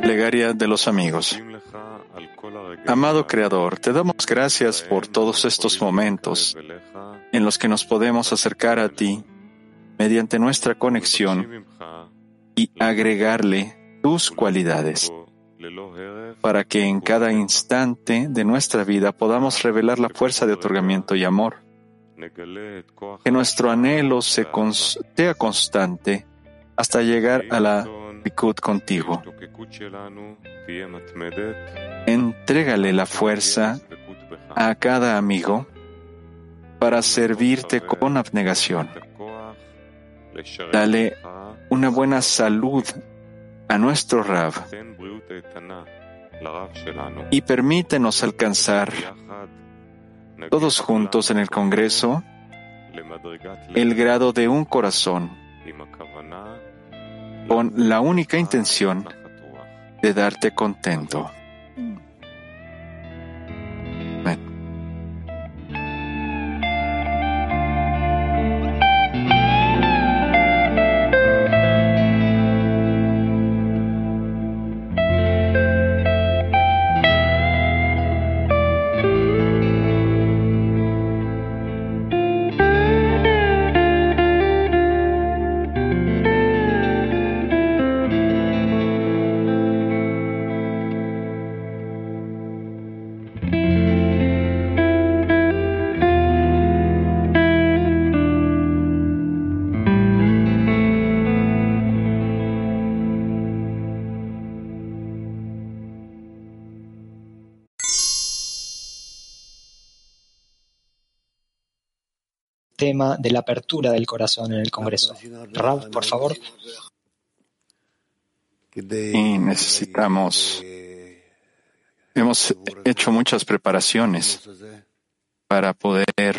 Plegaria de los amigos. Amado Creador, te damos gracias por todos estos momentos en los que nos podemos acercar a ti mediante nuestra conexión y agregarle tus cualidades para que en cada instante de nuestra vida podamos revelar la fuerza de otorgamiento y amor. Que nuestro anhelo sea constante hasta llegar a la Likud contigo. Entrégale la fuerza a cada amigo para servirte con abnegación. Dale una buena salud a nuestro Rav y permítenos alcanzar todos juntos en el Congreso el grado de un corazón con la única intención de darte contento. Tema de la apertura del corazón en el Congreso. Rab, por favor. Y necesitamos, hemos hecho muchas preparaciones para poder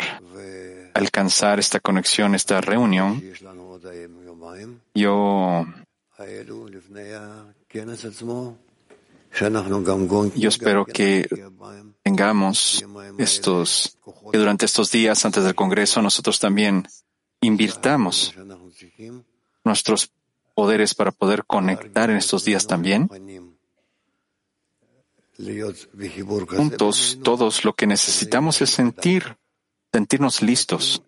alcanzar esta conexión, esta reunión. Yo yo espero que tengamos estos, que durante estos días antes del Congreso nosotros también invirtamos nuestros poderes para poder conectar en estos días también. Juntos, todos lo que necesitamos es sentir, sentirnos listos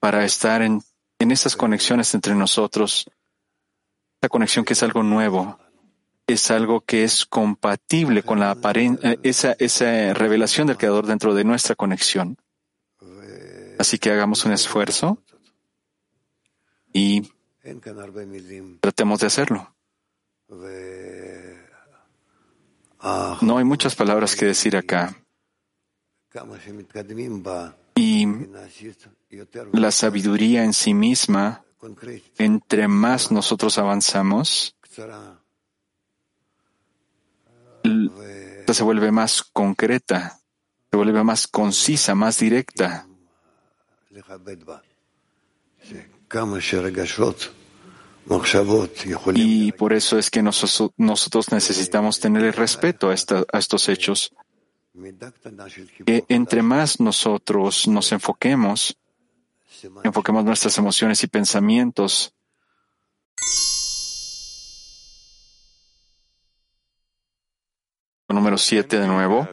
para estar en, en esas conexiones entre nosotros, esa conexión que es algo nuevo, es algo que es compatible con la eh, esa, esa revelación del Creador dentro de nuestra conexión. Así que hagamos un esfuerzo y tratemos de hacerlo. No hay muchas palabras que decir acá. Y la sabiduría en sí misma, entre más nosotros avanzamos, se vuelve más concreta, se vuelve más concisa, más directa. Y por eso es que nosotros necesitamos tener el respeto a, a estos hechos. Que entre más nosotros nos enfoquemos, enfoquemos nuestras emociones y pensamientos número 7 de nuevo,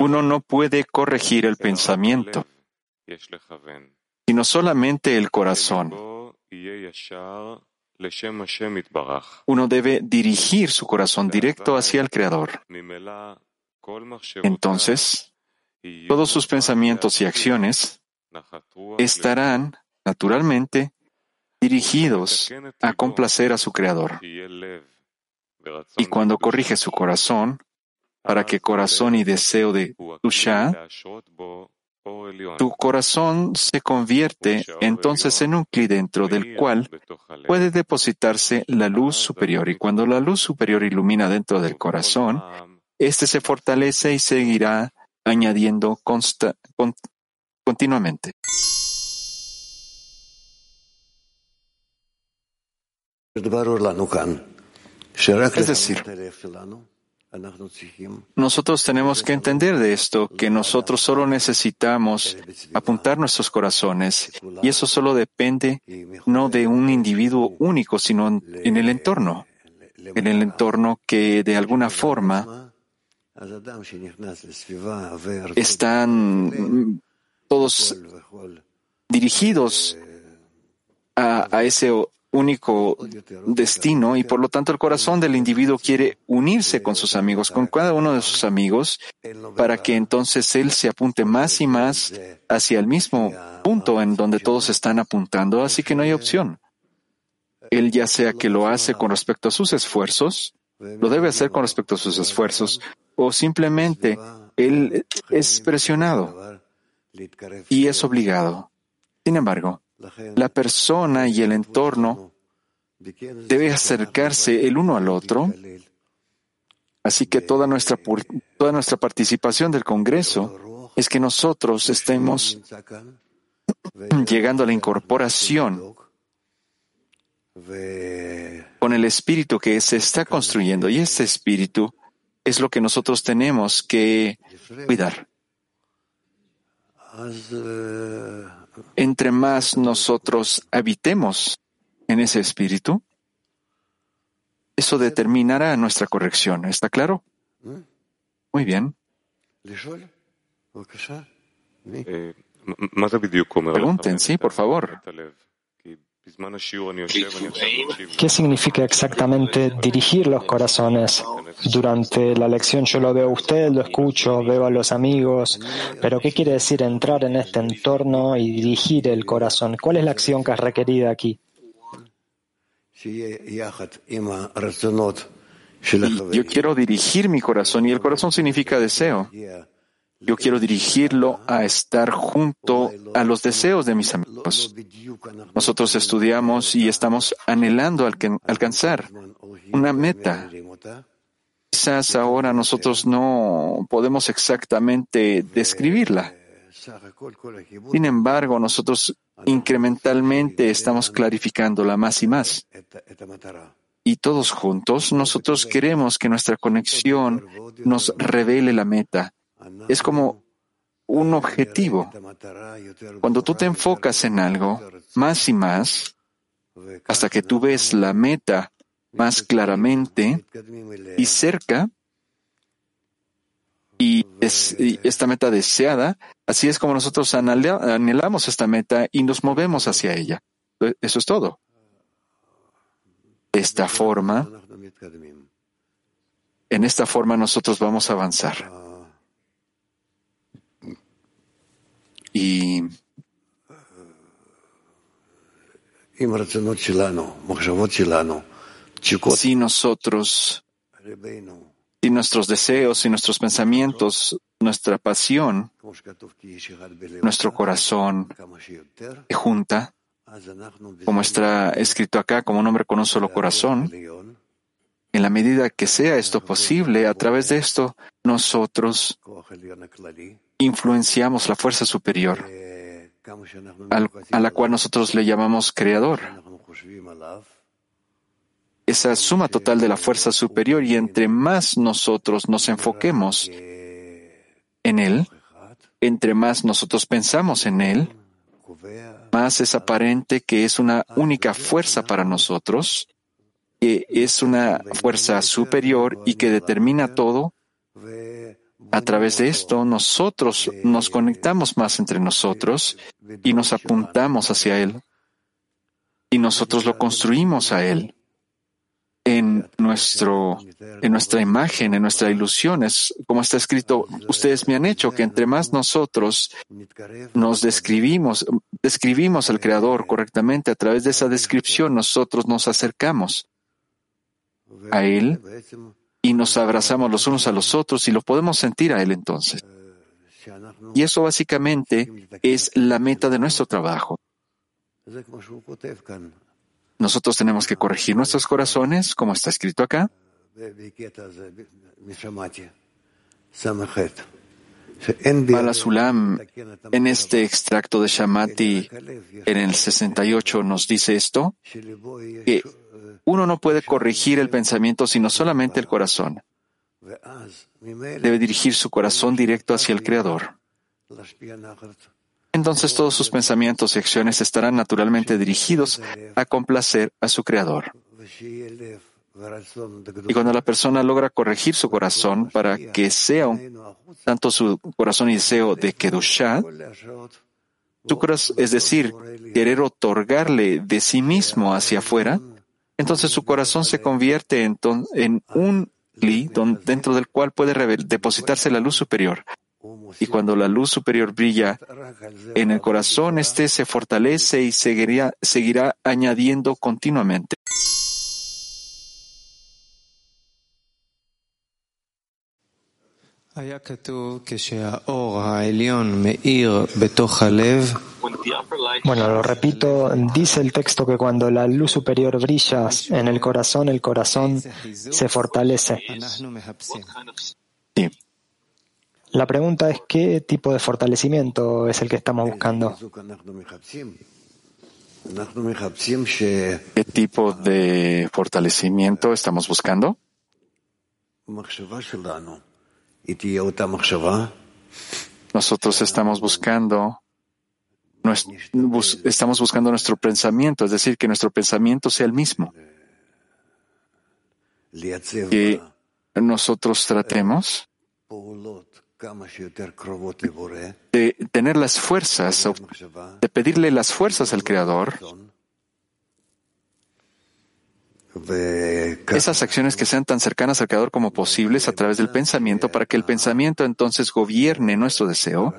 uno no puede corregir el pensamiento, sino solamente el corazón. Uno debe dirigir su corazón directo hacia el Creador. Entonces, todos sus pensamientos y acciones estarán, naturalmente, dirigidos a complacer a su Creador. Y cuando corrige su corazón, para que corazón y deseo de Tusha, tu corazón se convierte entonces en un cli dentro del cual puede depositarse la luz superior. Y cuando la luz superior ilumina dentro del corazón, éste se fortalece y seguirá añadiendo continuamente. Es decir, nosotros tenemos que entender de esto, que nosotros solo necesitamos apuntar nuestros corazones y eso solo depende no de un individuo único, sino en el entorno, en el entorno que de alguna forma están todos dirigidos a, a ese único destino y por lo tanto el corazón del individuo quiere unirse con sus amigos, con cada uno de sus amigos, para que entonces él se apunte más y más hacia el mismo punto en donde todos están apuntando, así que no hay opción. Él ya sea que lo hace con respecto a sus esfuerzos, lo debe hacer con respecto a sus esfuerzos, o simplemente él es presionado y es obligado. Sin embargo, la persona y el entorno debe acercarse el uno al otro. Así que toda nuestra, toda nuestra participación del Congreso es que nosotros estemos llegando a la incorporación con el espíritu que se está construyendo. Y este espíritu es lo que nosotros tenemos que cuidar entre más nosotros habitemos en ese espíritu, eso determinará nuestra corrección. ¿Está claro? Muy bien. Pregunten, sí, por favor. ¿Qué significa exactamente dirigir los corazones? Durante la lección yo lo veo a usted, lo escucho, veo a los amigos, pero ¿qué quiere decir entrar en este entorno y dirigir el corazón? ¿Cuál es la acción que es requerida aquí? yo quiero dirigir mi corazón y el corazón significa deseo. Yo quiero dirigirlo a estar junto a los deseos de mis amigos. Nosotros estudiamos y estamos anhelando alcanzar una meta. Quizás ahora nosotros no podemos exactamente describirla. Sin embargo, nosotros incrementalmente estamos clarificándola más y más. Y todos juntos, nosotros queremos que nuestra conexión nos revele la meta es como un objetivo. Cuando tú te enfocas en algo más y más, hasta que tú ves la meta más claramente y cerca, y, es, esta meta deseada, así es como nosotros anhelamos esta meta y nos movemos hacia ella. Eso es todo. De esta forma, en esta forma nosotros vamos a avanzar. Y si nosotros, si nuestros deseos y nuestros pensamientos, nuestra pasión, nuestro corazón se junta, como está escrito acá, como un hombre con un solo corazón, en la medida que sea esto posible, a través de esto, nosotros influenciamos la fuerza superior, a la cual nosotros le llamamos creador. Esa suma total de la fuerza superior y entre más nosotros nos enfoquemos en Él, entre más nosotros pensamos en Él, más es aparente que es una única fuerza para nosotros, que es una fuerza superior y que determina todo a través de esto, nosotros nos conectamos más entre nosotros y nos apuntamos hacia Él. Y nosotros lo construimos a Él en, nuestro, en nuestra imagen, en nuestra ilusión. Es como está escrito, ustedes me han hecho que entre más nosotros nos describimos, describimos al Creador correctamente, a través de esa descripción nosotros nos acercamos a Él y nos abrazamos los unos a los otros y lo podemos sentir a Él entonces. Y eso básicamente es la meta de nuestro trabajo. Nosotros tenemos que corregir nuestros corazones, como está escrito acá. Balasulam, en este extracto de Shamati, en el 68, nos dice esto, que uno no puede corregir el pensamiento sino solamente el corazón. debe dirigir su corazón directo hacia el Creador. Entonces todos sus pensamientos y acciones estarán naturalmente dirigidos a complacer a su Creador. Y cuando la persona logra corregir su corazón para que sea tanto su corazón y deseo de Kedushah, es decir, querer otorgarle de sí mismo hacia afuera, entonces su corazón se convierte en, en un li dentro del cual puede depositarse la luz superior. Y cuando la luz superior brilla en el corazón, este se fortalece y seguirá, seguirá añadiendo continuamente. Bueno, lo repito, dice el texto que cuando la luz superior brilla en el corazón, el corazón se fortalece. Sí. La pregunta es qué tipo de fortalecimiento es el que estamos buscando. ¿Qué tipo de fortalecimiento estamos buscando? Nosotros estamos buscando estamos buscando nuestro pensamiento, es decir, que nuestro pensamiento sea el mismo. Que nosotros tratemos de tener las fuerzas, de pedirle las fuerzas al Creador esas acciones que sean tan cercanas al Creador como posibles a través del pensamiento para que el pensamiento entonces gobierne nuestro deseo.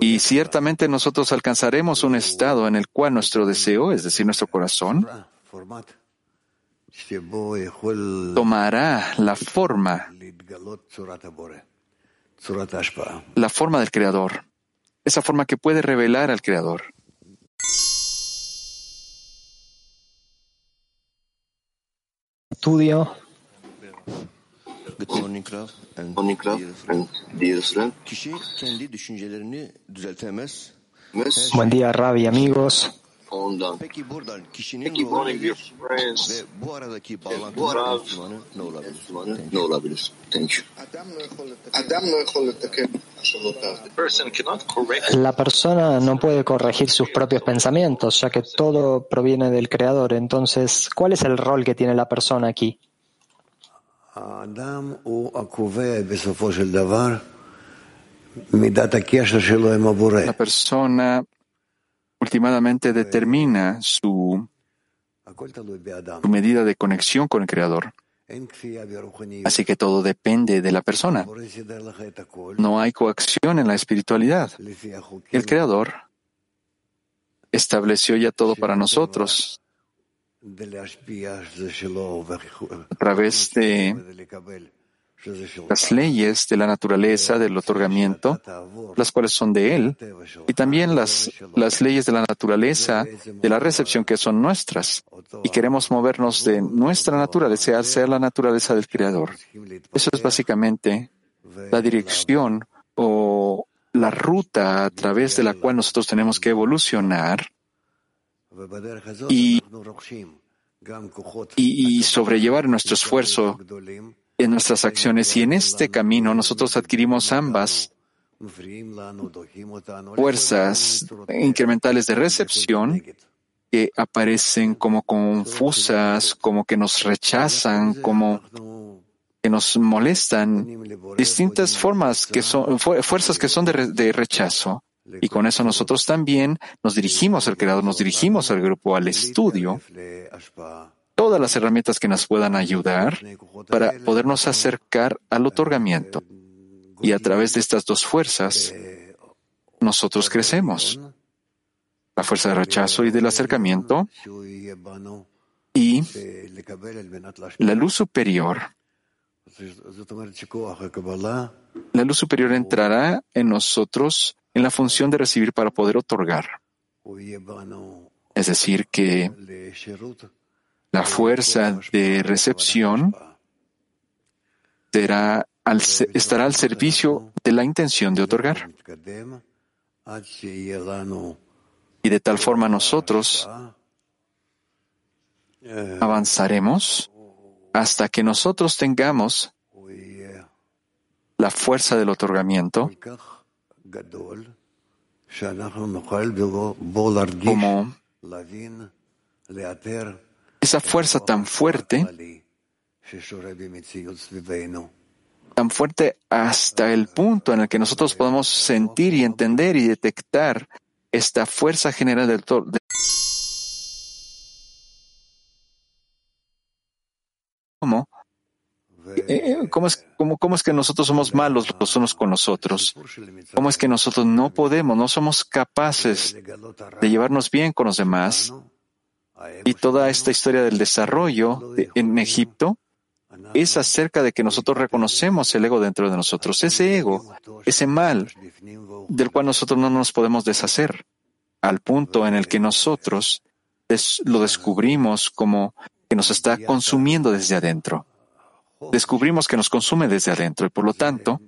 Y ciertamente nosotros alcanzaremos un estado en el cual nuestro deseo, es decir, nuestro corazón, tomará la forma, la forma del Creador, esa forma que puede revelar al Creador. estudio. Buen día, Ravi, amigos. La persona no puede corregir sus propios pensamientos, ya que todo proviene del Creador. Entonces, ¿cuál es el rol que tiene la persona aquí? La persona últimamente determina su, medida de conexión con el Creador. Así que todo depende de la persona. No hay coacción en la espiritualidad. El Creador estableció ya todo para nosotros a través de las leyes de la naturaleza del otorgamiento, las cuales son de Él, y también las, las leyes de la naturaleza de la recepción que son nuestras. Y queremos movernos de nuestra naturaleza hacia la naturaleza del Creador. Eso es básicamente la dirección o la ruta a través de la cual nosotros tenemos que evolucionar y, y, y sobrellevar nuestro esfuerzo en nuestras acciones y en este camino nosotros adquirimos ambas fuerzas incrementales de recepción que aparecen como confusas, como que nos rechazan, como que nos molestan, distintas formas que son, fuerzas que son de, de rechazo. Y con eso nosotros también nos dirigimos al Creador, nos dirigimos al grupo, al estudio, todas las herramientas que nos puedan ayudar para podernos acercar al otorgamiento. Y a través de estas dos fuerzas, nosotros crecemos. La fuerza de rechazo y del acercamiento y la luz superior. La luz superior entrará en nosotros en la función de recibir para poder otorgar. Es decir, que la fuerza de recepción estará al servicio de la intención de otorgar. Y de tal forma nosotros avanzaremos hasta que nosotros tengamos la fuerza del otorgamiento como esa fuerza tan fuerte, tan fuerte hasta el punto en el que nosotros podemos sentir y entender y detectar esta fuerza general del ¿Cómo es, cómo, ¿Cómo es que nosotros somos malos los unos con los otros? ¿Cómo es que nosotros no podemos, no somos capaces de llevarnos bien con los demás? Y toda esta historia del desarrollo en Egipto es acerca de que nosotros reconocemos el ego dentro de nosotros, ese ego, ese mal del cual nosotros no nos podemos deshacer, al punto en el que nosotros lo descubrimos como que nos está consumiendo desde adentro. Descubrimos que nos consume desde adentro y por lo tanto,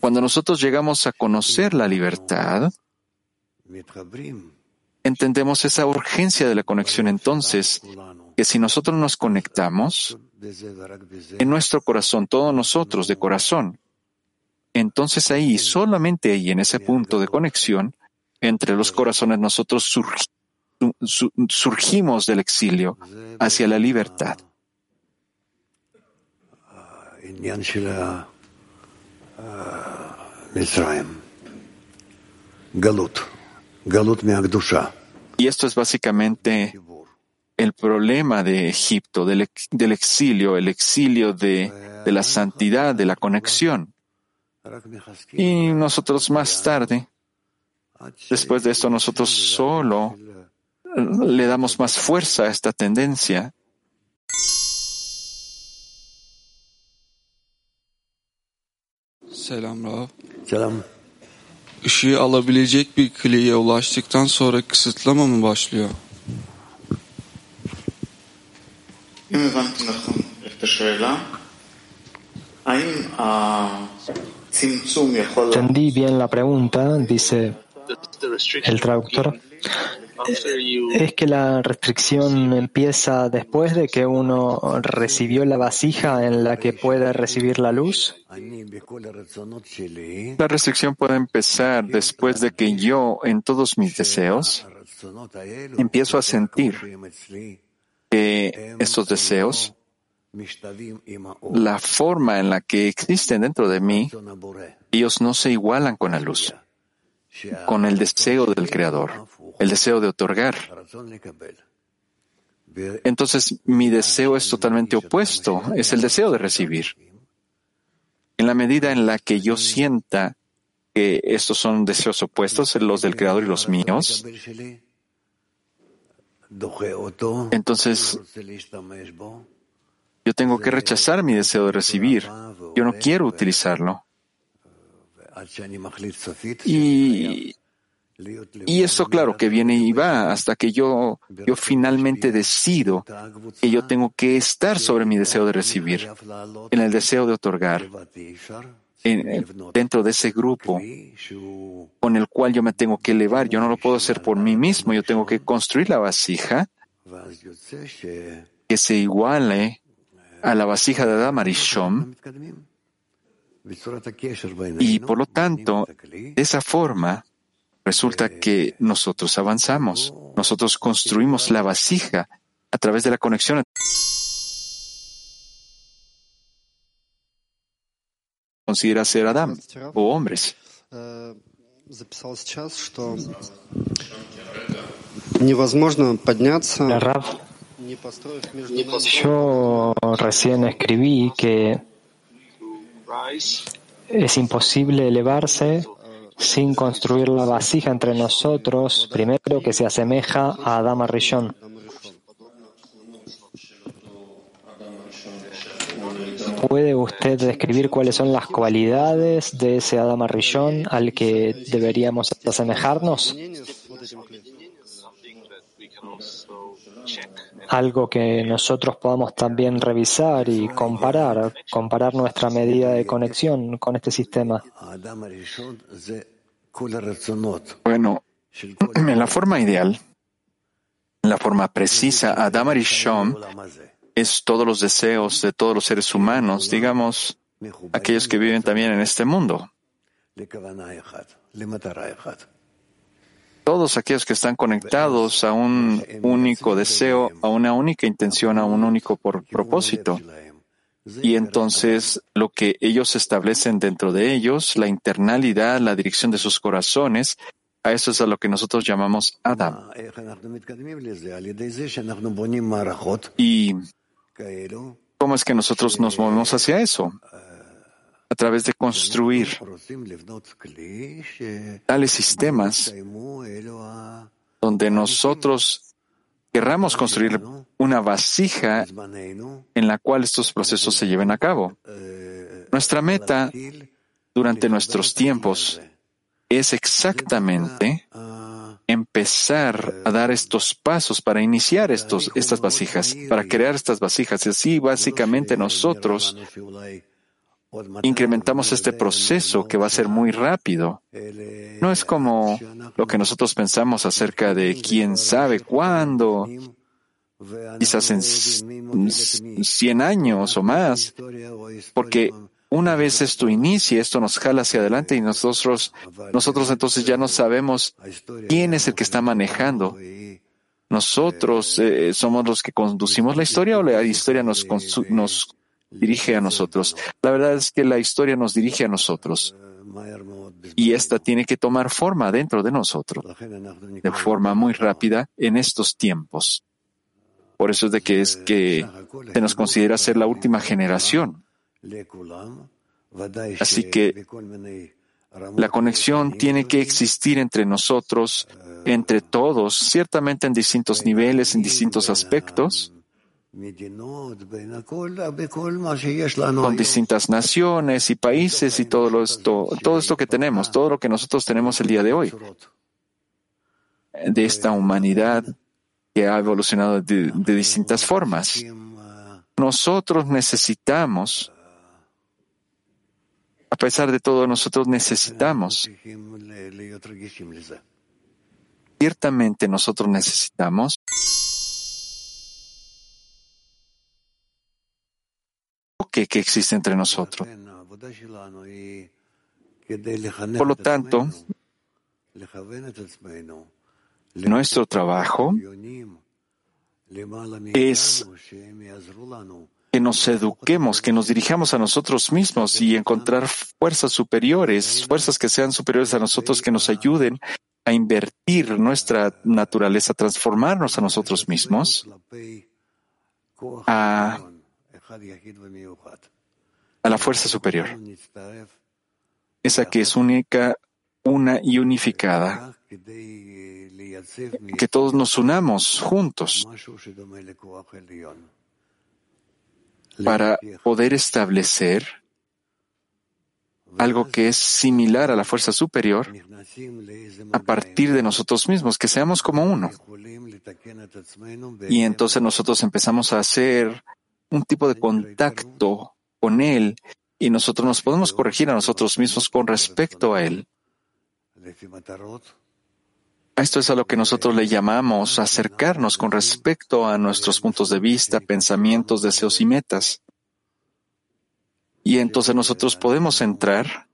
cuando nosotros llegamos a conocer la libertad, entendemos esa urgencia de la conexión. Entonces, que si nosotros nos conectamos en nuestro corazón, todos nosotros de corazón, entonces ahí, solamente ahí, en ese punto de conexión, entre los corazones nosotros surgimos del exilio hacia la libertad. Y esto es básicamente el problema de Egipto, del, exilio, el exilio de, de la santidad, de la conexión. Y nosotros más tarde, después de esto, nosotros solo le damos más fuerza a esta tendencia. Selam Rav. Selam. Işığı alabilecek bir kliye ulaştıktan sonra kısıtlama mı başlıyor? Entendí bien la pregunta, dice el traductor. ¿Es que la restricción empieza después de que uno recibió la vasija en la que puede recibir la luz? La restricción puede empezar después de que yo, en todos mis deseos, empiezo a sentir que estos deseos, la forma en la que existen dentro de mí, ellos no se igualan con la luz con el deseo del Creador, el deseo de otorgar. Entonces mi deseo es totalmente opuesto, es el deseo de recibir. En la medida en la que yo sienta que estos son deseos opuestos, los del Creador y los míos, entonces yo tengo que rechazar mi deseo de recibir. Yo no quiero utilizarlo. Y, y esto, claro, que viene y va hasta que yo, yo finalmente decido que yo tengo que estar sobre mi deseo de recibir, en el deseo de otorgar, dentro de ese grupo con el cual yo me tengo que elevar. Yo no lo puedo hacer por mí mismo, yo tengo que construir la vasija que se iguale a la vasija de Adam Arishom y por lo tanto, de esa forma, resulta que nosotros avanzamos, nosotros construimos la vasija a través de la conexión. Considera ser Adán o hombres. Yo recién escribí que es imposible elevarse sin construir la vasija entre nosotros, primero que se asemeja a Adama Rishon. ¿Puede usted describir cuáles son las cualidades de ese Adama Rishon al que deberíamos asemejarnos? Algo que nosotros podamos también revisar y comparar, comparar nuestra medida de conexión con este sistema. Bueno, en la forma ideal, la forma precisa, Adam Arishon es todos los deseos de todos los seres humanos, digamos, aquellos que viven también en este mundo. Todos aquellos que están conectados a un único deseo, a una única intención, a un único propósito. Y entonces lo que ellos establecen dentro de ellos, la internalidad, la dirección de sus corazones, a eso es a lo que nosotros llamamos Adam. ¿Y cómo es que nosotros nos movemos hacia eso? A través de construir tales sistemas donde nosotros querramos construir una vasija en la cual estos procesos se lleven a cabo. Nuestra meta durante nuestros tiempos es exactamente empezar a dar estos pasos para iniciar estos, estas vasijas, para crear estas vasijas. Y así básicamente nosotros incrementamos este proceso que va a ser muy rápido. No es como lo que nosotros pensamos acerca de quién sabe cuándo, quizás en 100 años o más, porque una vez esto inicie, esto nos jala hacia adelante y nosotros, nosotros entonces ya no sabemos quién es el que está manejando. Nosotros eh, somos los que conducimos la historia o la historia nos, nos dirige a nosotros. La verdad es que la historia nos dirige a nosotros y esta tiene que tomar forma dentro de nosotros de forma muy rápida en estos tiempos. Por eso es de que es que se nos considera ser la última generación. Así que la conexión tiene que existir entre nosotros, entre todos, ciertamente en distintos niveles, en distintos aspectos, con distintas naciones y países y todo esto, todo esto que tenemos, todo lo que nosotros tenemos el día de hoy, de esta humanidad que ha evolucionado de, distintas formas. Nosotros necesitamos, a pesar de todo, nosotros necesitamos, ciertamente nosotros necesitamos que, existe entre nosotros. Por lo tanto, nuestro trabajo es que nos eduquemos, que nos dirijamos a nosotros mismos y encontrar fuerzas superiores, fuerzas que sean superiores a nosotros, que nos ayuden a invertir nuestra naturaleza, transformarnos a nosotros mismos, a a la fuerza superior, esa que es única, una y unificada, que todos nos unamos juntos para poder establecer algo que es similar a la fuerza superior a partir de nosotros mismos, que seamos como uno. Y entonces nosotros empezamos a hacer un tipo de contacto con Él y nosotros nos podemos corregir a nosotros mismos con respecto a Él. Esto es a lo que nosotros le llamamos acercarnos con respecto a nuestros puntos de vista, pensamientos, deseos y metas. Y entonces nosotros podemos entrar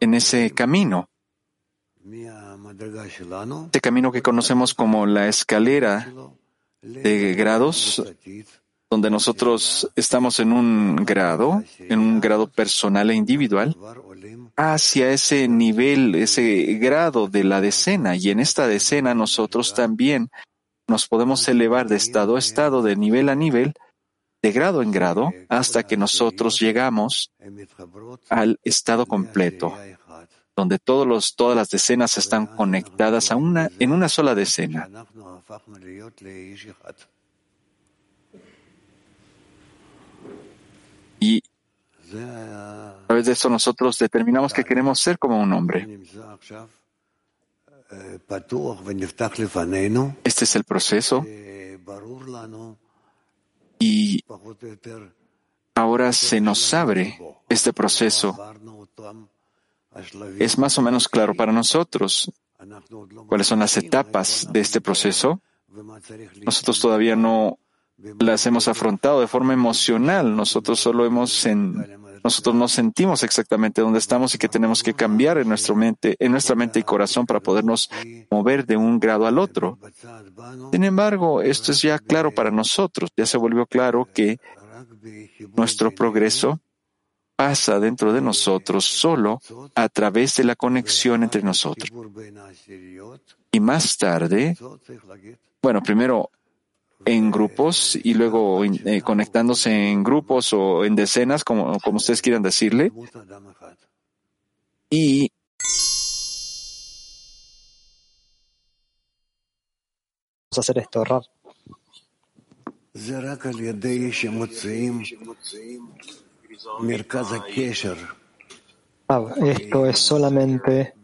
en ese camino, este camino que conocemos como la escalera de grados donde nosotros estamos en un grado, en un grado personal e individual, hacia ese nivel, ese grado de la decena. Y en esta decena nosotros también nos podemos elevar de estado a estado, de nivel a nivel, de grado en grado, hasta que nosotros llegamos al estado completo, donde todos los, todas las decenas están conectadas a una, en una sola decena. Y a través de eso nosotros determinamos que queremos ser como un hombre. Este es el proceso. Y ahora se nos abre este proceso. Es más o menos claro para nosotros cuáles son las etapas de este proceso nosotros todavía no las hemos afrontado de forma emocional. Nosotros solo hemos en, nosotros no sentimos exactamente dónde estamos y que tenemos que cambiar en nuestra mente, en nuestra mente y corazón para podernos mover de un grado al otro. Sin embargo, esto es ya claro para nosotros. Ya se volvió claro que nuestro progreso pasa dentro de nosotros solo a través de la conexión entre nosotros. Y más tarde, bueno, primero en grupos y luego eh, conectándose en grupos o en decenas, como, como ustedes quieran decirle. Y vamos a hacer esto, Rab. Esto es solamente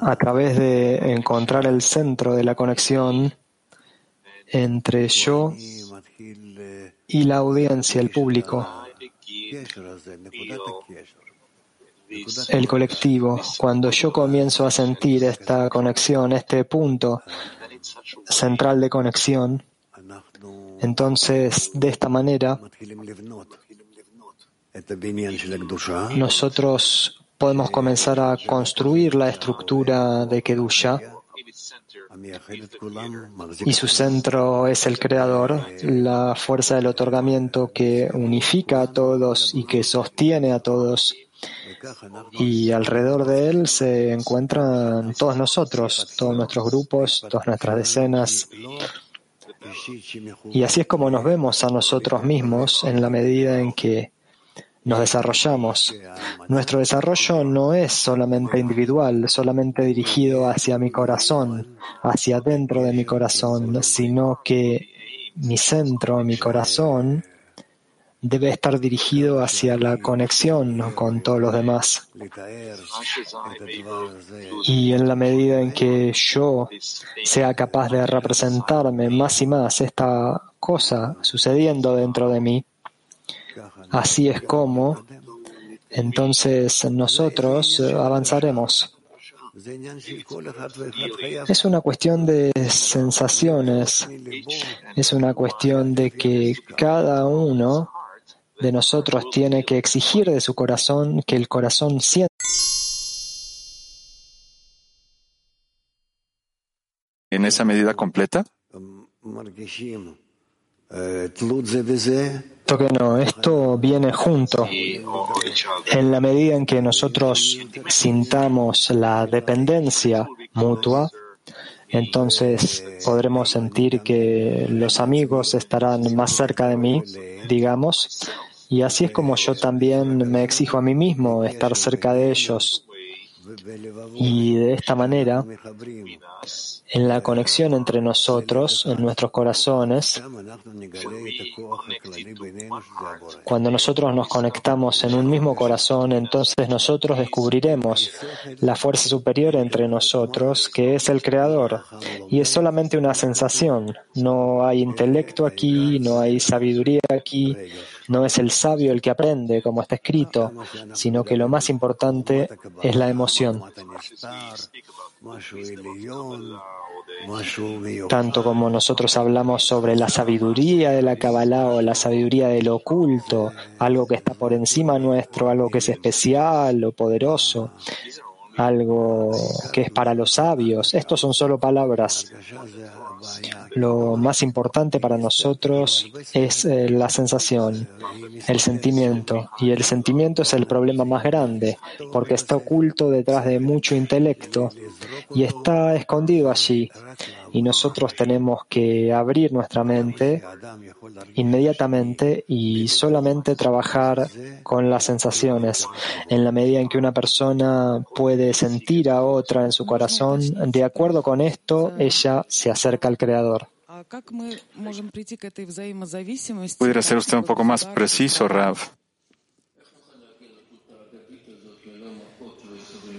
a través de encontrar el centro de la conexión entre yo y la audiencia, el público, el colectivo. Cuando yo comienzo a sentir esta conexión, este punto central de conexión, entonces de esta manera nosotros podemos comenzar a construir la estructura de Kedusha y su centro es el Creador, la fuerza del otorgamiento que unifica a todos y que sostiene a todos. Y alrededor de él se encuentran todos nosotros, todos nuestros grupos, todas nuestras decenas. Y así es como nos vemos a nosotros mismos en la medida en que nos desarrollamos. Nuestro desarrollo no es solamente individual, solamente dirigido hacia mi corazón, hacia dentro de mi corazón, sino que mi centro, mi corazón, debe estar dirigido hacia la conexión con todos los demás. Y en la medida en que yo sea capaz de representarme más y más esta cosa sucediendo dentro de mí, Así es como entonces nosotros avanzaremos. Es una cuestión de sensaciones, es una cuestión de que cada uno de nosotros tiene que exigir de su corazón que el corazón sienta. ¿En esa medida completa? Esto que no, esto viene junto. En la medida en que nosotros sintamos la dependencia mutua, entonces podremos sentir que los amigos estarán más cerca de mí, digamos, y así es como yo también me exijo a mí mismo estar cerca de ellos. Y de esta manera, en la conexión entre nosotros, en nuestros corazones, cuando nosotros nos conectamos en un mismo corazón, entonces nosotros descubriremos la fuerza superior entre nosotros, que es el Creador. Y es solamente una sensación. No hay intelecto aquí, no hay sabiduría aquí, no es el sabio el que aprende, como está escrito, sino que lo más importante es la emoción. Tanto como nosotros hablamos sobre la sabiduría de la Kabbalah o la sabiduría del oculto, algo que está por encima nuestro, algo que es especial o poderoso, algo que es para los sabios. Estos son solo palabras. Lo más importante para nosotros es eh, la sensación, el sentimiento. Y el sentimiento es el problema más grande, porque está oculto detrás de mucho intelecto y está escondido allí y nosotros tenemos que abrir nuestra mente inmediatamente y solamente trabajar con las sensaciones. En la medida en que una persona puede sentir a otra en su corazón, de acuerdo con esto, ella se acerca al Creador. ¿Pudiera ser usted un poco más preciso, Rav?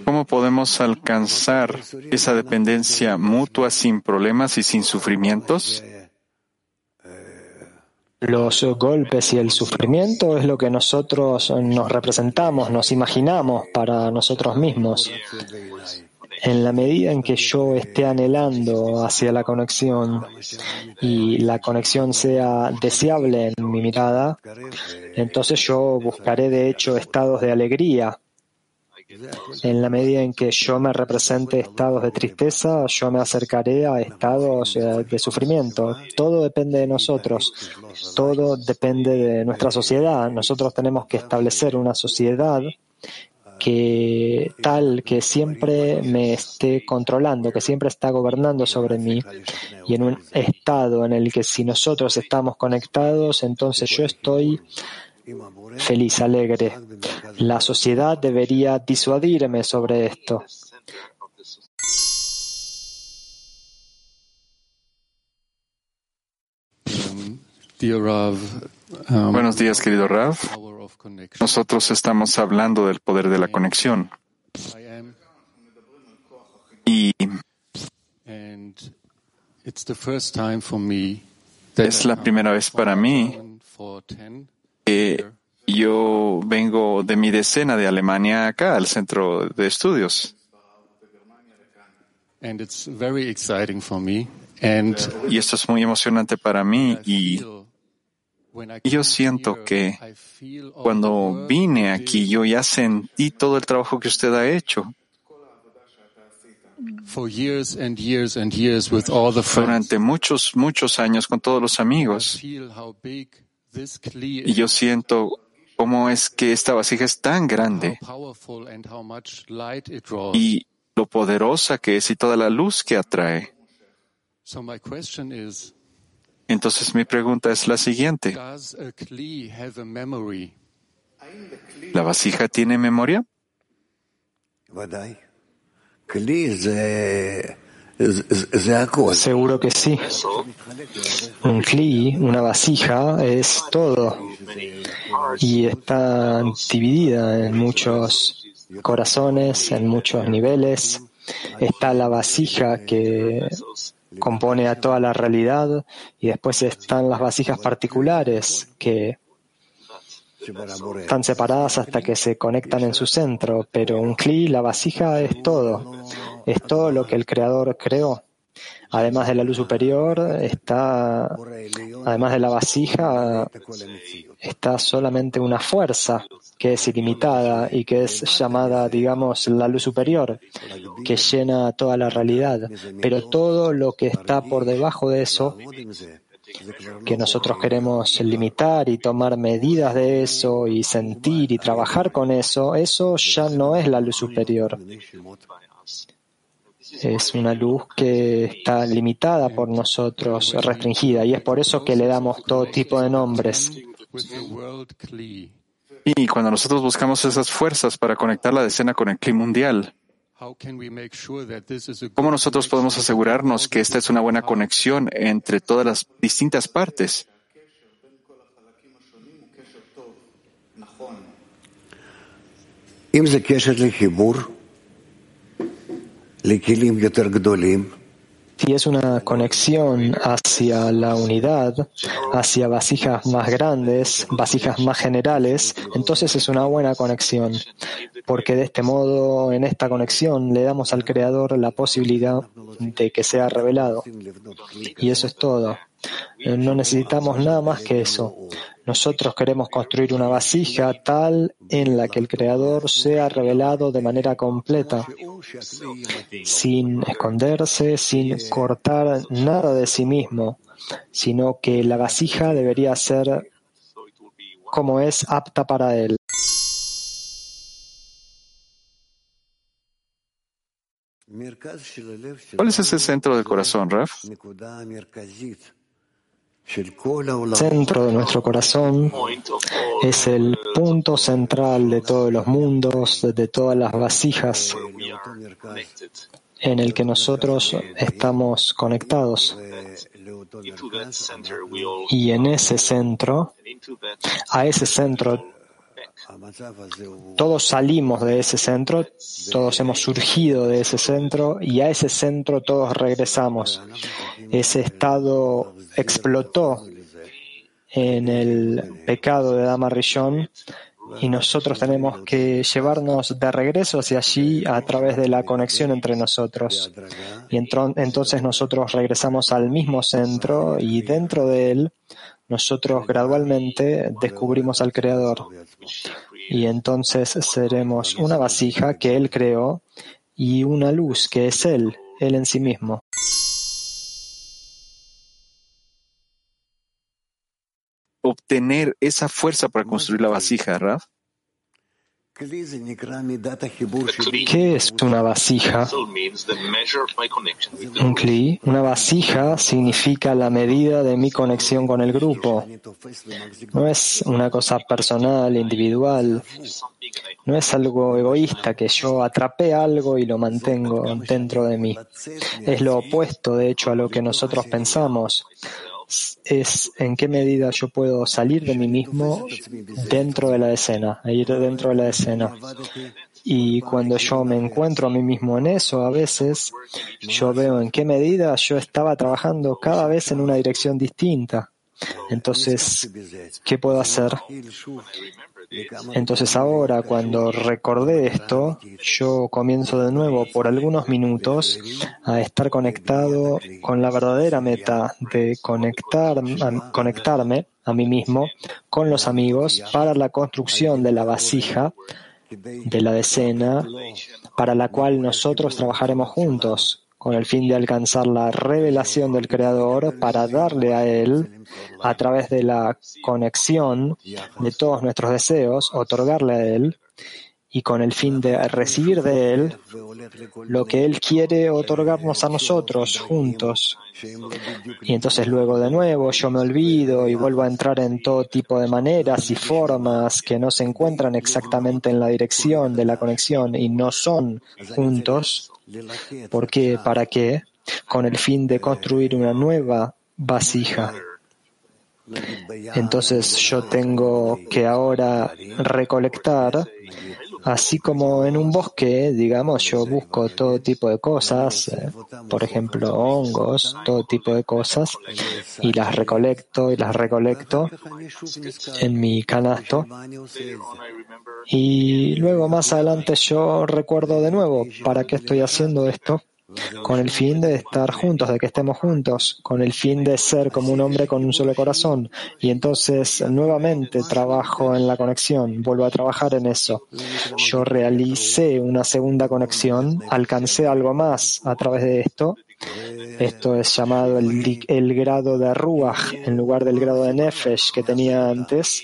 ¿Cómo podemos alcanzar esa dependencia mutua sin problemas y sin sufrimientos? Los golpes y el sufrimiento es lo que nosotros nos representamos, nos imaginamos para nosotros mismos. En la medida en que yo esté anhelando hacia la conexión y la conexión sea deseable en mi mirada, entonces yo buscaré de hecho estados de alegría en la medida en que yo me represente estados de tristeza, yo me acercaré a estados eh, de sufrimiento. Todo depende de nosotros, todo depende de nuestra sociedad. Nosotros tenemos que establecer una sociedad que tal que siempre me esté controlando, que siempre está gobernando sobre mí y en un estado en el que si nosotros estamos conectados, entonces yo estoy feliz, alegre. La sociedad debería disuadirme sobre esto. Um, Buenos días, querido Rav. Nosotros estamos hablando del poder de la conexión. Y es la primera vez para mí que yo vengo de mi decena de Alemania acá, al centro de estudios. y esto es muy emocionante para mí y yo siento que cuando vine aquí yo ya sentí todo el trabajo que usted ha hecho. Durante muchos, muchos años con todos los amigos. Y yo siento cómo es que esta vasija es tan grande y lo poderosa que es y toda la luz que atrae. Entonces mi pregunta es la siguiente. ¿La vasija tiene memoria? Seguro que sí. Un kli, una vasija, es todo y está dividida en muchos corazones, en muchos niveles. Está la vasija que compone a toda la realidad y después están las vasijas particulares que están separadas hasta que se conectan en su centro, pero un kli, la vasija es todo, es todo lo que el Creador creó. Además de la luz superior, está, además de la vasija, está solamente una fuerza que es ilimitada y que es llamada, digamos, la luz superior, que llena toda la realidad. Pero todo lo que está por debajo de eso, que nosotros queremos limitar y tomar medidas de eso y sentir y trabajar con eso, eso ya no es la luz superior. Es una luz que está limitada por nosotros, restringida, y es por eso que le damos todo tipo de nombres. Y cuando nosotros buscamos esas fuerzas para conectar la decena con el clima mundial, ¿cómo nosotros podemos asegurarnos que esta es una buena conexión entre todas las distintas partes? Si es una conexión hacia la unidad, hacia vasijas más grandes, vasijas más generales, entonces es una buena conexión, porque de este modo, en esta conexión, le damos al Creador la posibilidad de que sea revelado. Y eso es todo. No necesitamos nada más que eso. Nosotros queremos construir una vasija tal en la que el Creador sea revelado de manera completa, sin esconderse, sin cortar nada de sí mismo, sino que la vasija debería ser como es apta para él. ¿Cuál es ese centro del corazón, Raf? Centro de nuestro corazón es el punto central de todos los mundos, de todas las vasijas en el que nosotros estamos conectados. Y en ese centro, a ese centro, todos salimos de ese centro, todos hemos surgido de ese centro y a ese centro todos regresamos. Ese estado explotó en el pecado de Dama Rishon y nosotros tenemos que llevarnos de regreso hacia allí a través de la conexión entre nosotros. Y entonces nosotros regresamos al mismo centro y dentro de él nosotros gradualmente descubrimos al Creador. Y entonces seremos una vasija que Él creó y una luz que es Él, Él en sí mismo. obtener esa fuerza para construir la vasija, Raf? ¿Qué es una vasija? Un kli, una vasija significa la medida de mi conexión con el grupo. No es una cosa personal, individual. No es algo egoísta que yo atrapé algo y lo mantengo dentro de mí. Es lo opuesto, de hecho, a lo que nosotros pensamos es en qué medida yo puedo salir de mí mismo dentro de la escena, e ir dentro de la escena. Y cuando yo me encuentro a mí mismo en eso, a veces yo veo en qué medida yo estaba trabajando cada vez en una dirección distinta. Entonces, ¿qué puedo hacer? Entonces ahora, cuando recordé esto, yo comienzo de nuevo por algunos minutos a estar conectado con la verdadera meta de conectar, conectarme a mí mismo con los amigos para la construcción de la vasija de la decena para la cual nosotros trabajaremos juntos con el fin de alcanzar la revelación del Creador para darle a Él, a través de la conexión de todos nuestros deseos, otorgarle a Él, y con el fin de recibir de Él lo que Él quiere otorgarnos a nosotros juntos. Y entonces luego de nuevo yo me olvido y vuelvo a entrar en todo tipo de maneras y formas que no se encuentran exactamente en la dirección de la conexión y no son juntos. ¿Por qué? ¿Para qué? Con el fin de construir una nueva vasija. Entonces yo tengo que ahora recolectar, así como en un bosque, digamos, yo busco todo tipo de cosas, eh, por ejemplo, hongos, todo tipo de cosas, y las recolecto y las recolecto en mi canasto. Y luego más adelante yo recuerdo de nuevo, ¿para qué estoy haciendo esto? Con el fin de estar juntos, de que estemos juntos, con el fin de ser como un hombre con un solo corazón. Y entonces nuevamente trabajo en la conexión, vuelvo a trabajar en eso. Yo realicé una segunda conexión, alcancé algo más a través de esto. Esto es llamado el, grado de Ruach en lugar del grado de Nefesh que tenía antes.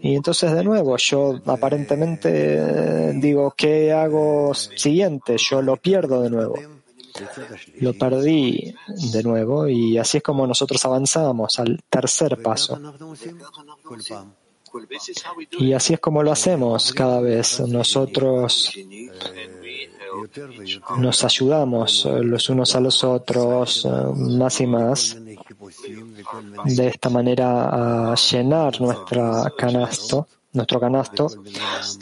Y entonces de nuevo yo aparentemente digo, ¿qué hago siguiente? Yo lo pierdo de nuevo. Lo perdí de nuevo y así es como nosotros avanzamos al tercer paso. Y así es como lo hacemos cada vez. Nosotros nos ayudamos los unos a los otros más y más de esta manera a llenar nuestra canasto, nuestro canasto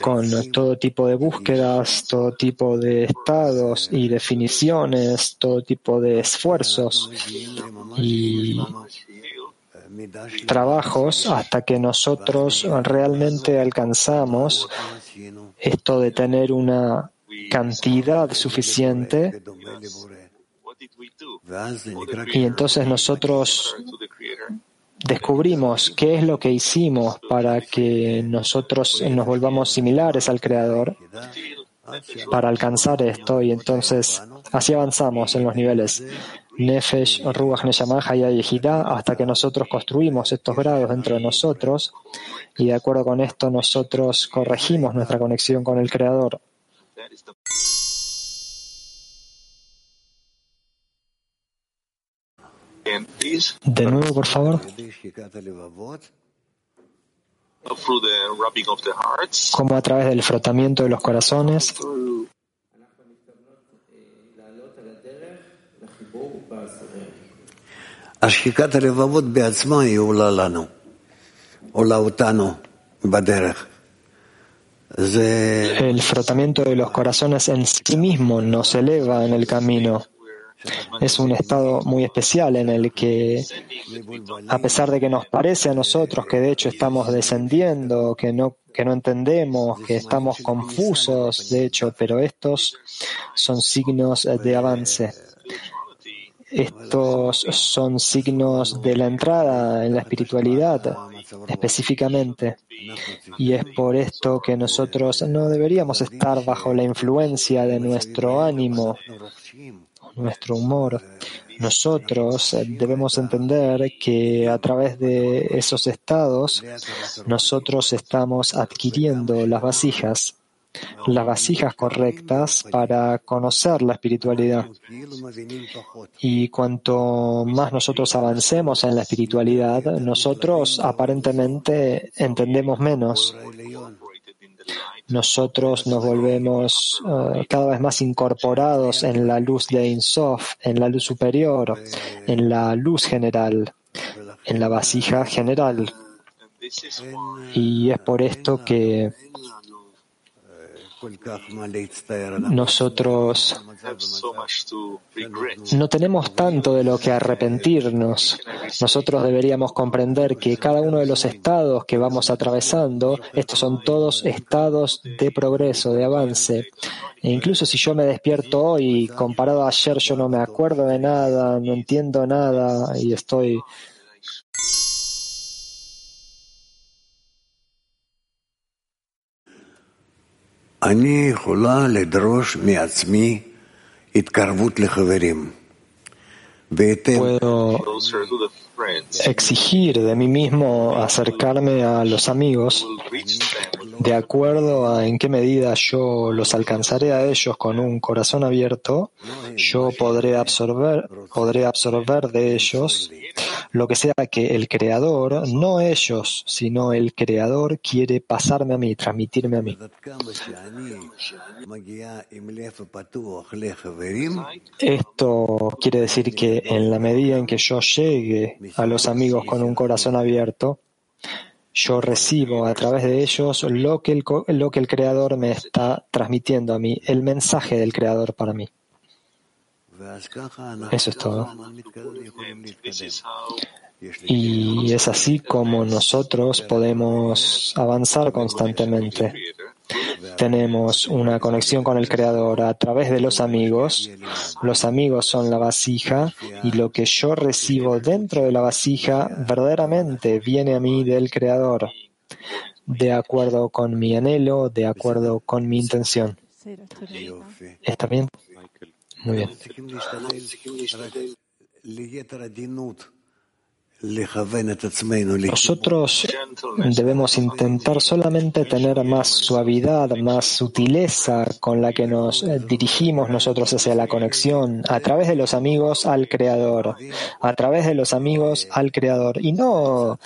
con todo tipo de búsquedas, todo tipo de estados y definiciones, todo tipo de esfuerzos y trabajos hasta que nosotros realmente alcanzamos esto de tener una cantidad suficiente y entonces nosotros descubrimos qué es lo que hicimos para que nosotros nos volvamos similares al Creador para alcanzar esto. Y entonces así avanzamos en los niveles. Nefesh, Ruach, Neshama, y Yehida hasta que nosotros construimos estos grados dentro de nosotros. Y de acuerdo con esto nosotros corregimos nuestra conexión con el Creador. De nuevo, por favor. Como a través del frotamiento de los corazones. El frotamiento de los corazones en sí mismo nos eleva en el camino. Es un estado muy especial en el que, a pesar de que nos parece a nosotros que de hecho estamos descendiendo, que no, que no entendemos, que estamos confusos, de hecho, pero estos son signos de avance. Estos son signos de la entrada en la espiritualidad específicamente. Y es por esto que nosotros no deberíamos estar bajo la influencia de nuestro ánimo, nuestro humor. Nosotros debemos entender que a través de esos estados nosotros estamos adquiriendo las vasijas las vasijas correctas para conocer la espiritualidad. Y cuanto más nosotros avancemos en la espiritualidad, nosotros aparentemente entendemos menos. Nosotros nos volvemos eh, cada vez más incorporados en la luz de Insof, en la luz superior, en la luz general, en la vasija general. Y es por esto que nosotros no tenemos tanto de lo que arrepentirnos. Nosotros deberíamos comprender que cada uno de los estados que vamos atravesando, estos son todos estados de progreso, de avance. E incluso si yo me despierto hoy, comparado a ayer, yo no me acuerdo de nada, no entiendo nada y estoy Puedo exigir de mí mismo acercarme a los amigos de acuerdo a en qué medida yo los alcanzaré a ellos con un corazón abierto, yo podré absorber, podré absorber de ellos lo que sea que el creador, no ellos, sino el creador quiere pasarme a mí, transmitirme a mí. Esto quiere decir que en la medida en que yo llegue a los amigos con un corazón abierto, yo recibo a través de ellos lo que, el, lo que el Creador me está transmitiendo a mí, el mensaje del Creador para mí. Eso es todo. Y es así como nosotros podemos avanzar constantemente. Tenemos una conexión con el Creador a través de los amigos. Los amigos son la vasija y lo que yo recibo dentro de la vasija verdaderamente viene a mí del Creador, de acuerdo con mi anhelo, de acuerdo con mi intención. ¿Está bien? Muy bien. Nosotros debemos intentar solamente tener más suavidad, más sutileza con la que nos eh, dirigimos nosotros hacia la conexión, a través de los amigos al Creador, a través de los amigos al Creador, y no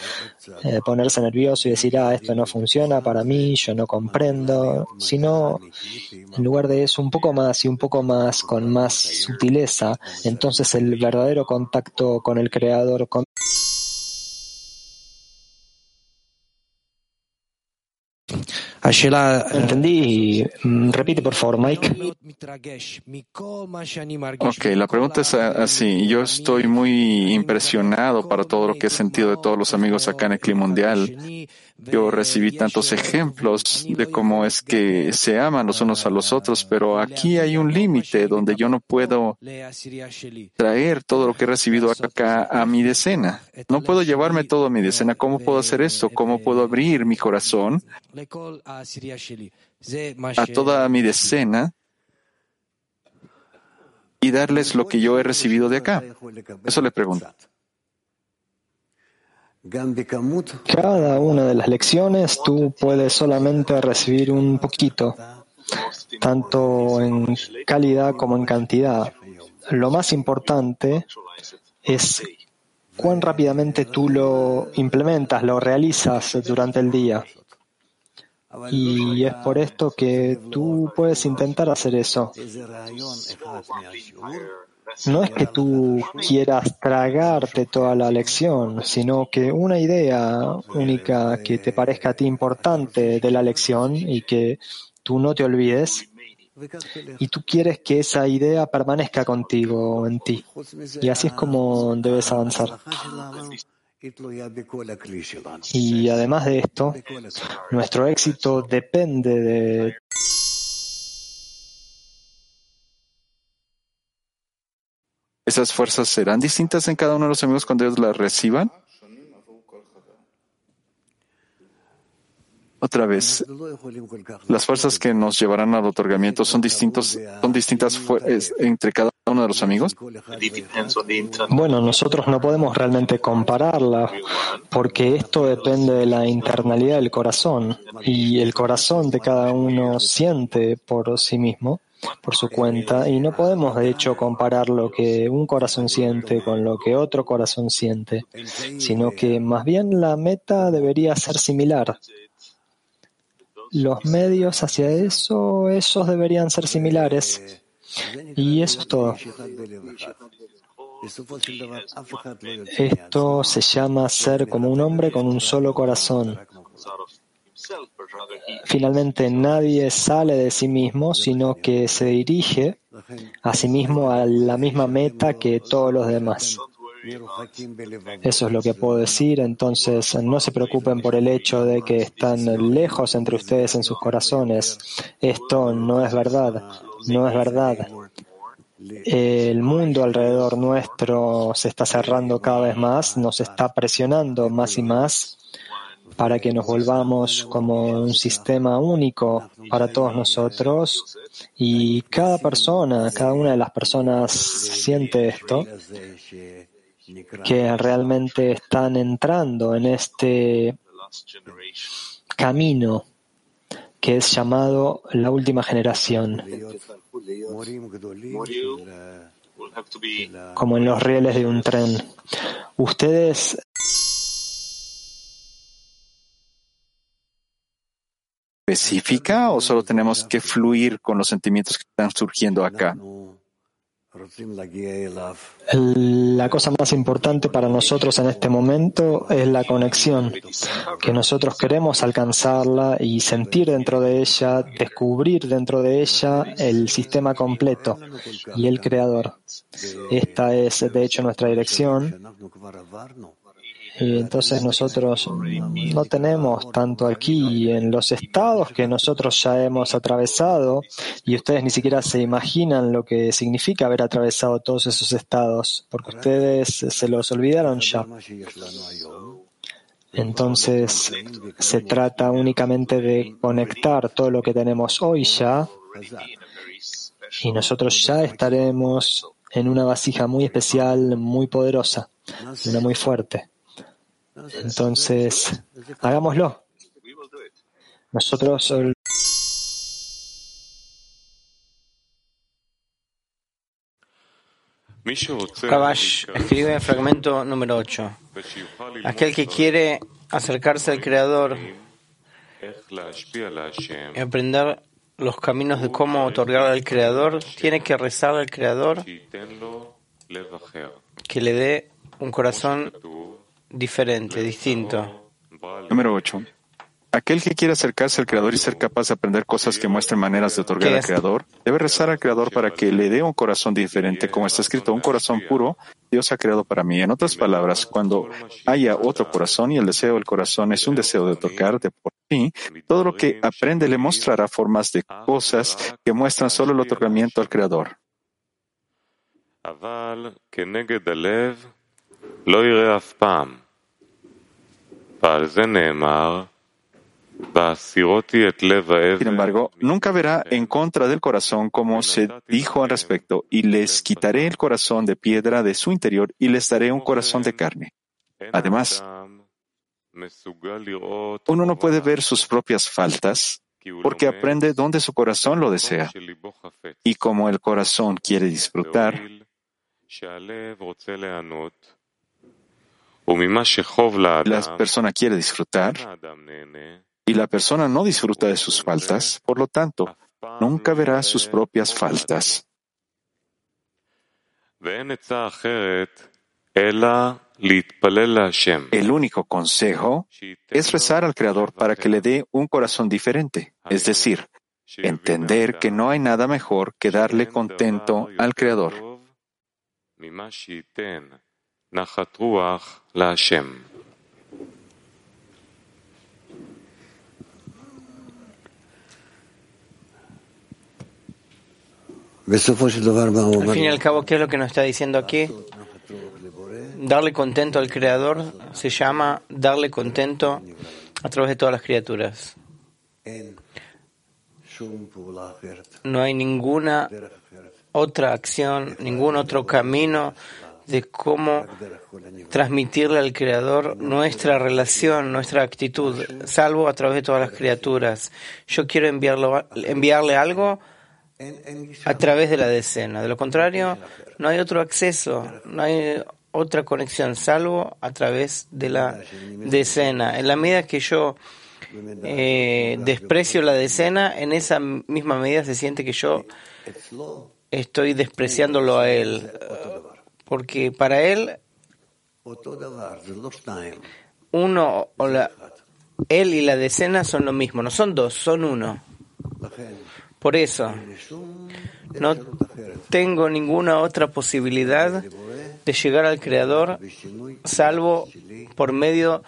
eh, ponerse nervioso y decir, ah, esto no funciona para mí, yo no comprendo, sino en lugar de eso un poco más y un poco más, con más sutileza, entonces el verdadero contacto con el Creador, con Entendí. Mm, repite, por favor, Mike. Ok, la pregunta es así. Yo estoy muy impresionado para todo lo que he sentido de todos los amigos acá en el Clima Mundial. Yo recibí tantos ejemplos de cómo es que se aman los unos a los otros, pero aquí hay un límite donde yo no puedo traer todo lo que he recibido acá a mi decena. No puedo llevarme todo a mi decena. ¿Cómo puedo hacer esto? ¿Cómo puedo abrir mi corazón a toda mi decena y darles lo que yo he recibido de acá? Eso le pregunto. Cada una de las lecciones tú puedes solamente recibir un poquito, tanto en calidad como en cantidad. Lo más importante es cuán rápidamente tú lo implementas, lo realizas durante el día. Y es por esto que tú puedes intentar hacer eso. No es que tú quieras tragarte toda la lección, sino que una idea única que te parezca a ti importante de la lección y que tú no te olvides, y tú quieres que esa idea permanezca contigo en ti. Y así es como debes avanzar. Y además de esto, nuestro éxito depende de ¿Esas fuerzas serán distintas en cada uno de los amigos cuando ellos las reciban? Otra vez, las fuerzas que nos llevarán al otorgamiento son distintos, son distintas entre cada uno de los amigos. Bueno, nosotros no podemos realmente compararla porque esto depende de la internalidad del corazón y el corazón de cada uno siente por sí mismo por su cuenta y no podemos de hecho comparar lo que un corazón siente con lo que otro corazón siente, sino que más bien la meta debería ser similar. Los medios hacia eso, esos deberían ser similares. Y eso es todo. Esto se llama ser como un hombre con un solo corazón. Finalmente, nadie sale de sí mismo, sino que se dirige a sí mismo a la misma meta que todos los demás. Eso es lo que puedo decir. Entonces, no se preocupen por el hecho de que están lejos entre ustedes en sus corazones. Esto no es verdad. No es verdad. El mundo alrededor nuestro se está cerrando cada vez más, nos está presionando más y más para que nos volvamos como un sistema único para todos nosotros y cada persona, cada una de las personas siente esto, que realmente están entrando en este camino que es llamado la última generación, como en los rieles de un tren. Ustedes específica o solo tenemos que fluir con los sentimientos que están surgiendo acá? La cosa más importante para nosotros en este momento es la conexión, que nosotros queremos alcanzarla y sentir dentro de ella, descubrir dentro de ella el sistema completo y el creador. Esta es, de hecho, nuestra dirección y entonces nosotros no tenemos tanto aquí en los estados que nosotros ya hemos atravesado y ustedes ni siquiera se imaginan lo que significa haber atravesado todos esos estados, porque ustedes se los olvidaron ya. Entonces se trata únicamente de conectar todo lo que tenemos hoy ya y nosotros ya estaremos en una vasija muy especial, muy poderosa, una muy fuerte. Entonces, hagámoslo. Nosotros Kabash escribe en fragmento número 8. Aquel que quiere acercarse al Creador y aprender los caminos de cómo otorgar al Creador, tiene que rezar al Creador que le dé un corazón diferente, distinto. Número 8. Aquel que quiere acercarse al Creador y ser capaz de aprender cosas que muestren maneras de otorgar al Creador, debe rezar al Creador para que le dé un corazón diferente, como está escrito, un corazón puro Dios ha creado para mí. En otras palabras, cuando haya otro corazón y el deseo del corazón es un deseo de otorgar de por sí, todo lo que aprende le mostrará formas de cosas que muestran solo el otorgamiento al Creador. Sin embargo, nunca verá en contra del corazón como se dijo al respecto, y les quitaré el corazón de piedra de su interior y les daré un corazón de carne. Además, uno no puede ver sus propias faltas porque aprende donde su corazón lo desea. Y como el corazón quiere disfrutar, la persona quiere disfrutar y la persona no disfruta de sus faltas, por lo tanto, nunca verá sus propias faltas. El único consejo es rezar al Creador para que le dé un corazón diferente, es decir, entender que no hay nada mejor que darle contento al Creador. Al fin y al cabo, ¿qué es lo que nos está diciendo aquí? Darle contento al Creador se llama darle contento a través de todas las criaturas. No hay ninguna otra acción, ningún otro camino de cómo transmitirle al Creador nuestra relación, nuestra actitud, salvo a través de todas las criaturas. Yo quiero enviarlo, enviarle algo a través de la decena. De lo contrario, no hay otro acceso, no hay otra conexión, salvo a través de la decena. En la medida que yo eh, desprecio la decena, en esa misma medida se siente que yo estoy despreciándolo a él. Porque para él, uno o la, él y la decena son lo mismo, no son dos, son uno. Por eso, no tengo ninguna otra posibilidad de llegar al Creador salvo por medio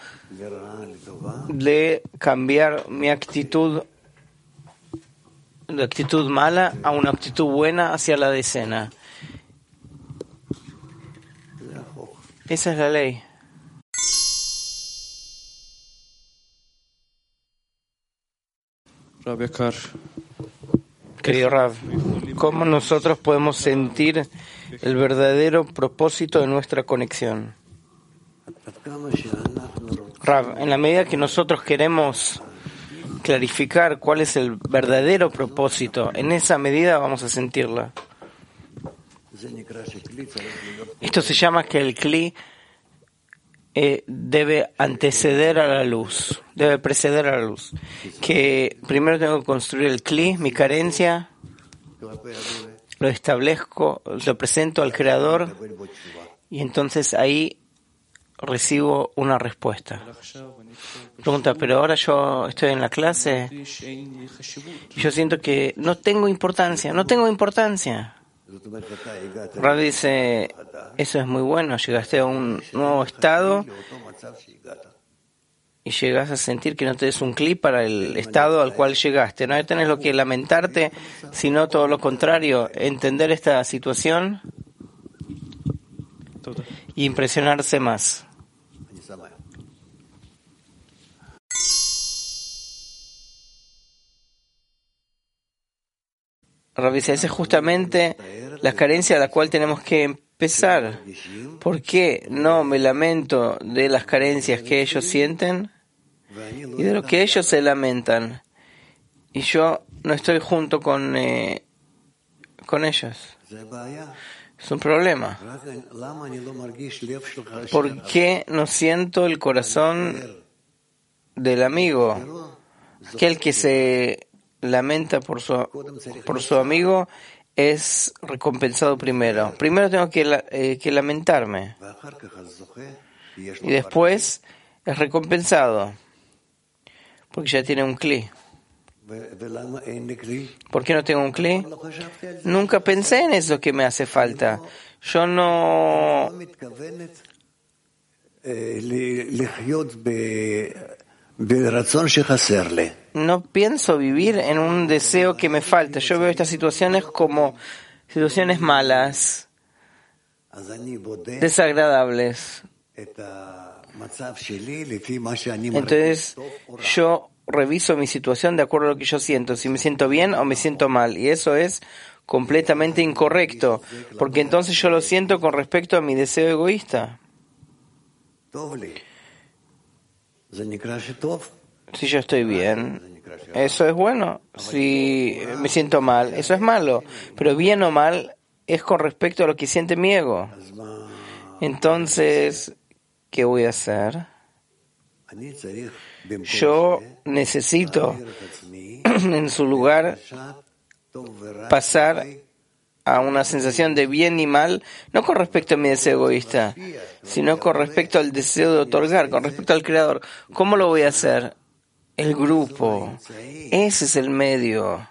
de cambiar mi actitud de actitud mala a una actitud buena hacia la decena. Esa es la ley. Querido Rav, ¿cómo nosotros podemos sentir el verdadero propósito de nuestra conexión? Rav, en la medida que nosotros queremos clarificar cuál es el verdadero propósito, en esa medida vamos a sentirla. Esto se llama que el Kli eh, debe anteceder a la luz, debe preceder a la luz. Que primero tengo que construir el Kli, mi carencia, lo establezco, lo presento al Creador y entonces ahí recibo una respuesta. Pregunta, pero ahora yo estoy en la clase y yo siento que no tengo importancia, no tengo importancia. Rav dice, eso es muy bueno, llegaste a un nuevo estado y llegas a sentir que no te des un clip para el estado al cual llegaste. No tenés lo que lamentarte, sino todo lo contrario, entender esta situación y impresionarse más. Esa es justamente la carencia a la cual tenemos que empezar. ¿Por qué no me lamento de las carencias que ellos sienten y de lo que ellos se lamentan? Y yo no estoy junto con, eh, con ellos. Es un problema. ¿Por qué no siento el corazón del amigo? Aquel que se lamenta por su, por su amigo es recompensado primero. Primero tengo que, eh, que lamentarme y después es recompensado porque ya tiene un cli. ¿Por qué no tengo un cli? Nunca pensé en eso que me hace falta. Yo no no pienso vivir en un deseo que me falta. Yo veo estas situaciones como situaciones malas, desagradables. Entonces yo reviso mi situación de acuerdo a lo que yo siento, si me siento bien o me siento mal. Y eso es completamente incorrecto, porque entonces yo lo siento con respecto a mi deseo egoísta. Si yo estoy bien, eso es bueno. Si me siento mal, eso es malo. Pero bien o mal es con respecto a lo que siente mi ego. Entonces, ¿qué voy a hacer? Yo necesito en su lugar pasar a una sensación de bien y mal, no con respecto a mi deseo egoísta, sino con respecto al deseo de otorgar, con respecto al Creador. ¿Cómo lo voy a hacer? El grupo. Ese es el medio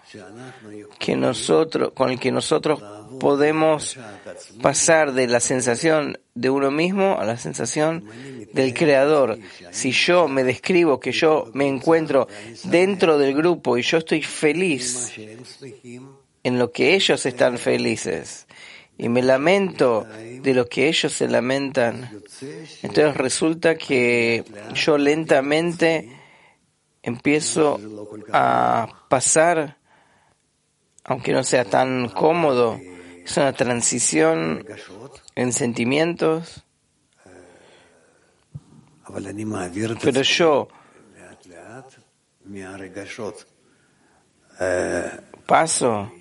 que nosotros, con el que nosotros podemos pasar de la sensación de uno mismo a la sensación del creador. Si yo me describo que yo me encuentro dentro del grupo y yo estoy feliz en lo que ellos están felices y me lamento de lo que ellos se lamentan, entonces resulta que yo lentamente empiezo a pasar, aunque no sea tan cómodo, es una transición en sentimientos, pero yo paso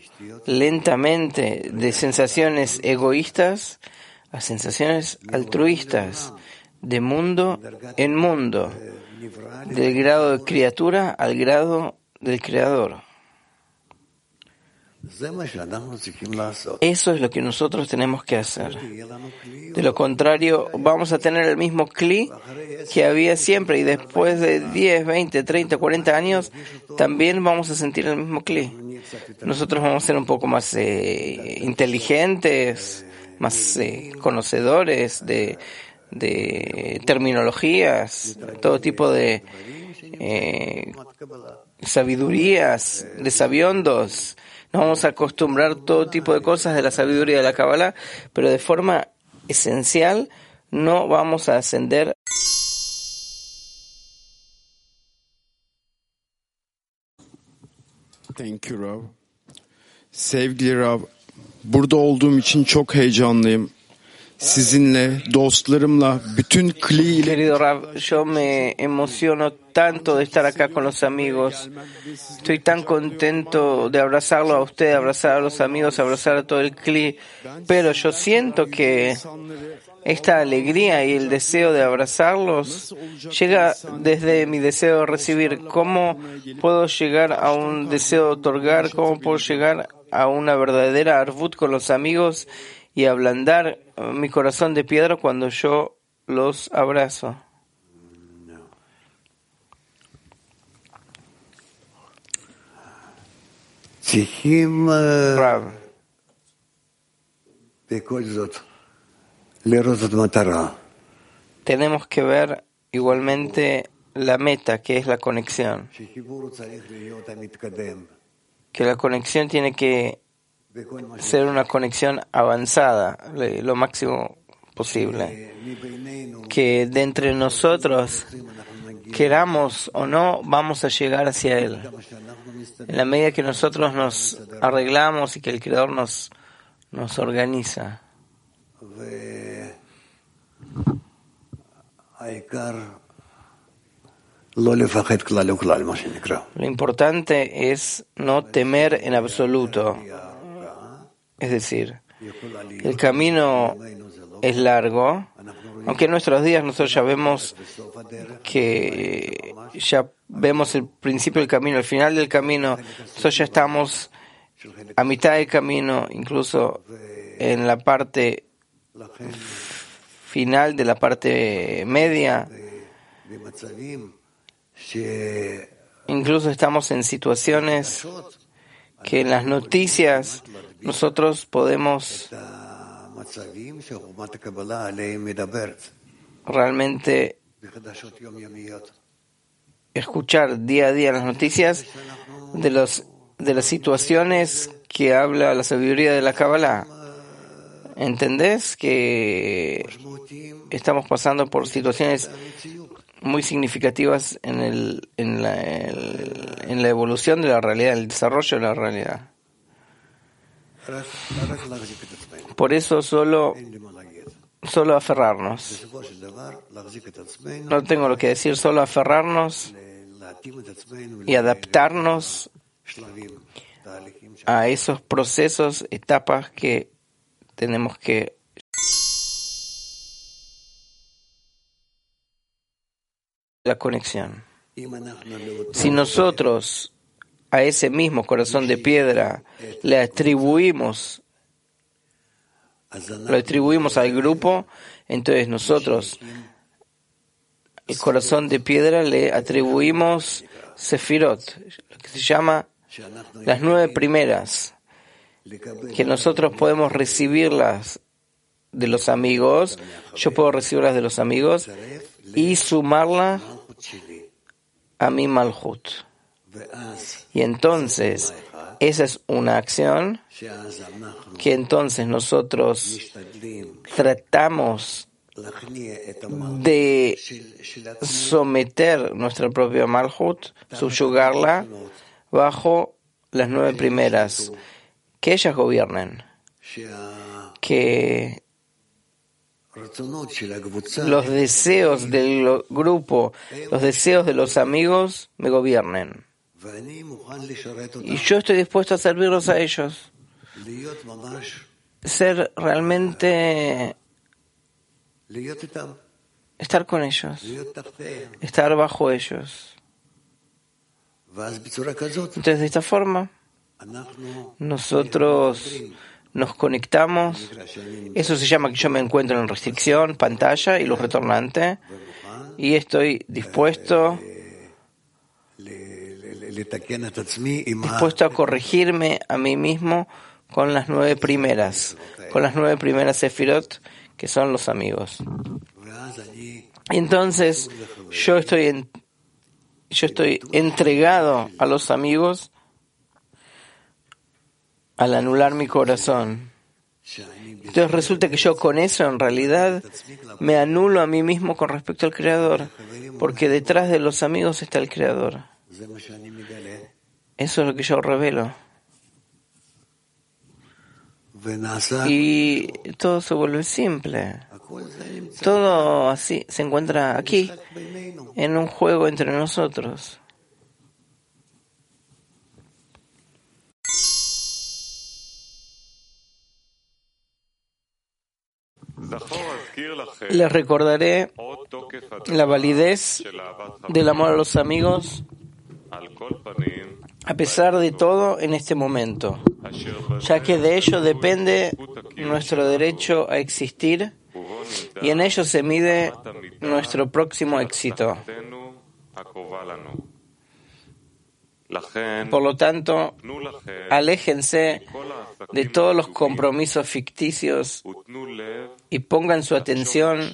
lentamente de sensaciones egoístas a sensaciones altruistas, de mundo en mundo del grado de criatura al grado del creador. Eso es lo que nosotros tenemos que hacer. De lo contrario, vamos a tener el mismo cli que había siempre y después de 10, 20, 30, 40 años también vamos a sentir el mismo cli. Nosotros vamos a ser un poco más eh, inteligentes, más eh, conocedores de, de terminologías, todo tipo de eh, sabidurías, de sabiondos. Nos vamos a acostumbrar todo tipo de cosas de la sabiduría de la Kabbalah, pero de forma esencial no vamos a ascender. Querido Rab, yo me emociono tanto de estar acá con los amigos. Estoy tan contento de abrazarlo a usted, abrazar a los amigos, abrazar a todo el CLI. Pero yo siento que esta alegría y el deseo de abrazarlos llega desde mi deseo de recibir. ¿Cómo puedo llegar a un deseo de otorgar? ¿Cómo puedo llegar a una verdadera arvut con los amigos? y ablandar mi corazón de piedra cuando yo los abrazo. Rav. Tenemos que ver igualmente la meta, que es la conexión. Que la conexión tiene que ser una conexión avanzada, lo máximo posible. Que de entre nosotros, queramos o no, vamos a llegar hacia Él. En la medida que nosotros nos arreglamos y que el Creador nos, nos organiza. Lo importante es no temer en absoluto. Es decir, el camino es largo, aunque en nuestros días nosotros ya vemos que ya vemos el principio del camino, el final del camino, nosotros ya estamos a mitad del camino, incluso en la parte final de la parte media. Incluso estamos en situaciones que en las noticias nosotros podemos realmente escuchar día a día las noticias de los de las situaciones que habla la sabiduría de la Kabbalah. ¿Entendés que estamos pasando por situaciones muy significativas en, el, en, la, en la evolución de la realidad, el desarrollo de la realidad? Por eso solo, solo aferrarnos. No tengo lo que decir, solo aferrarnos y adaptarnos a esos procesos, etapas que tenemos que la conexión. Si nosotros a ese mismo corazón de piedra le atribuimos lo atribuimos al grupo, entonces nosotros el corazón de piedra le atribuimos Sefirot, lo que se llama las nueve primeras, que nosotros podemos recibirlas de los amigos, yo puedo recibirlas de los amigos y sumarla a mi Malhut. Y entonces, esa es una acción que entonces nosotros tratamos de someter nuestra propia Malhut, subyugarla bajo las nueve primeras, que ellas gobiernen, que los deseos del grupo, los deseos de los amigos me gobiernen. Y yo estoy dispuesto a servirlos a ellos. Ser realmente estar con ellos, estar bajo ellos. Entonces, de esta forma, nosotros nos conectamos. Eso se llama que yo me encuentro en restricción, pantalla y luz retornante. Y estoy dispuesto, dispuesto a corregirme a mí mismo con las nueve primeras, con las nueve primeras sefirot que son los amigos. Entonces, yo estoy en, yo estoy entregado a los amigos al anular mi corazón. Entonces resulta que yo con eso en realidad me anulo a mí mismo con respecto al Creador, porque detrás de los amigos está el Creador. Eso es lo que yo revelo. Y todo se vuelve simple. Todo así se encuentra aquí, en un juego entre nosotros. Les recordaré la validez del amor a los amigos a pesar de todo en este momento, ya que de ello depende nuestro derecho a existir y en ello se mide nuestro próximo éxito. Por lo tanto, aléjense de todos los compromisos ficticios y pongan su atención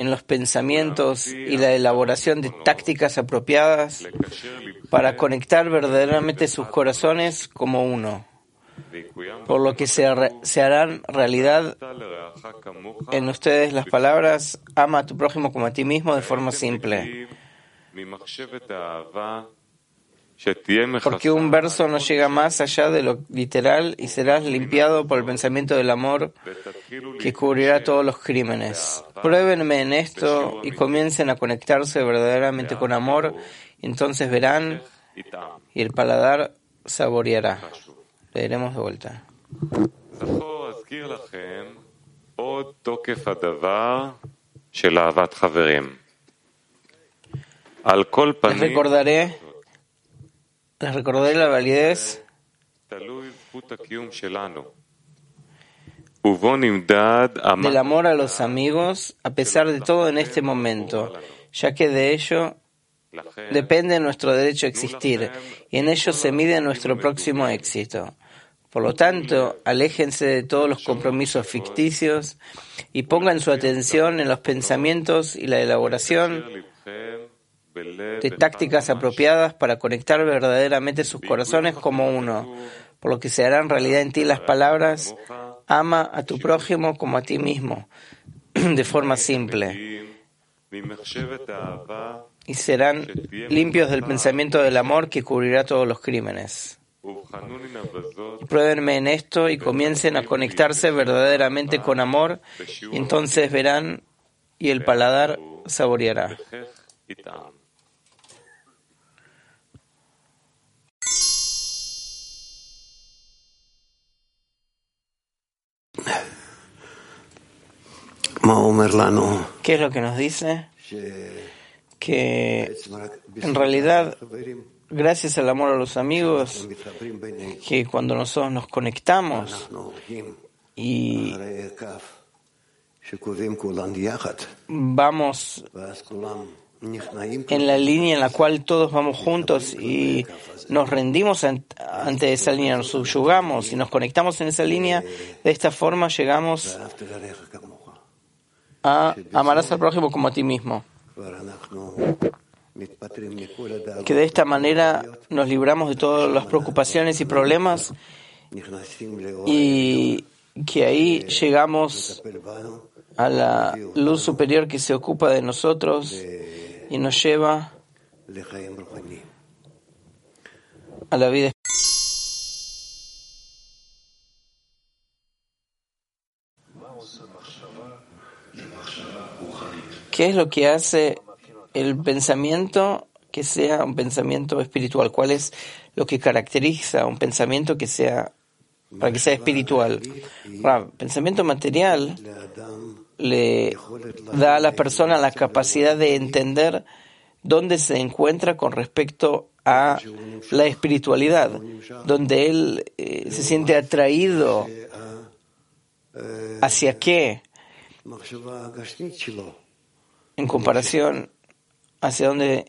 en los pensamientos y la elaboración de tácticas apropiadas para conectar verdaderamente sus corazones como uno, por lo que se, harán realidad en ustedes las palabras ama a tu prójimo como a ti mismo de forma simple. Porque un verso no llega más allá de lo literal y serás limpiado por el pensamiento del amor que cubrirá todos los crímenes. Pruébenme en esto y comiencen a conectarse verdaderamente con amor, entonces verán y el paladar saboreará. Leeremos de vuelta. Les recordaré les recordaré la validez del amor a los amigos a pesar de todo en este momento, ya que de ello depende nuestro derecho a existir y en ello se mide nuestro próximo éxito. Por lo tanto, aléjense de todos los compromisos ficticios y pongan su atención en los pensamientos y la elaboración de tácticas apropiadas para conectar verdaderamente sus corazones como uno, por lo que se harán realidad en ti las palabras ama a tu prójimo como a ti mismo, de forma simple. Y serán limpios del pensamiento del amor que cubrirá todos los crímenes. Pruébenme en esto y comiencen a conectarse verdaderamente con amor, y entonces verán y el paladar saboreará. ¿Qué es lo que nos dice? Que en realidad, gracias al amor a los amigos, que cuando nosotros nos conectamos y vamos en la línea en la cual todos vamos juntos y nos rendimos ante esa línea, nos subyugamos y nos conectamos en esa línea, de esta forma llegamos a amarás al prójimo como a ti mismo. Que de esta manera nos libramos de todas las preocupaciones y problemas y que ahí llegamos a la luz superior que se ocupa de nosotros y nos lleva a la vida ¿Qué es lo que hace el pensamiento que sea un pensamiento espiritual? ¿Cuál es lo que caracteriza un pensamiento que sea para que sea espiritual? pensamiento material le da a la persona la capacidad de entender dónde se encuentra con respecto a la espiritualidad, donde él eh, se siente atraído hacia qué. En comparación hacia donde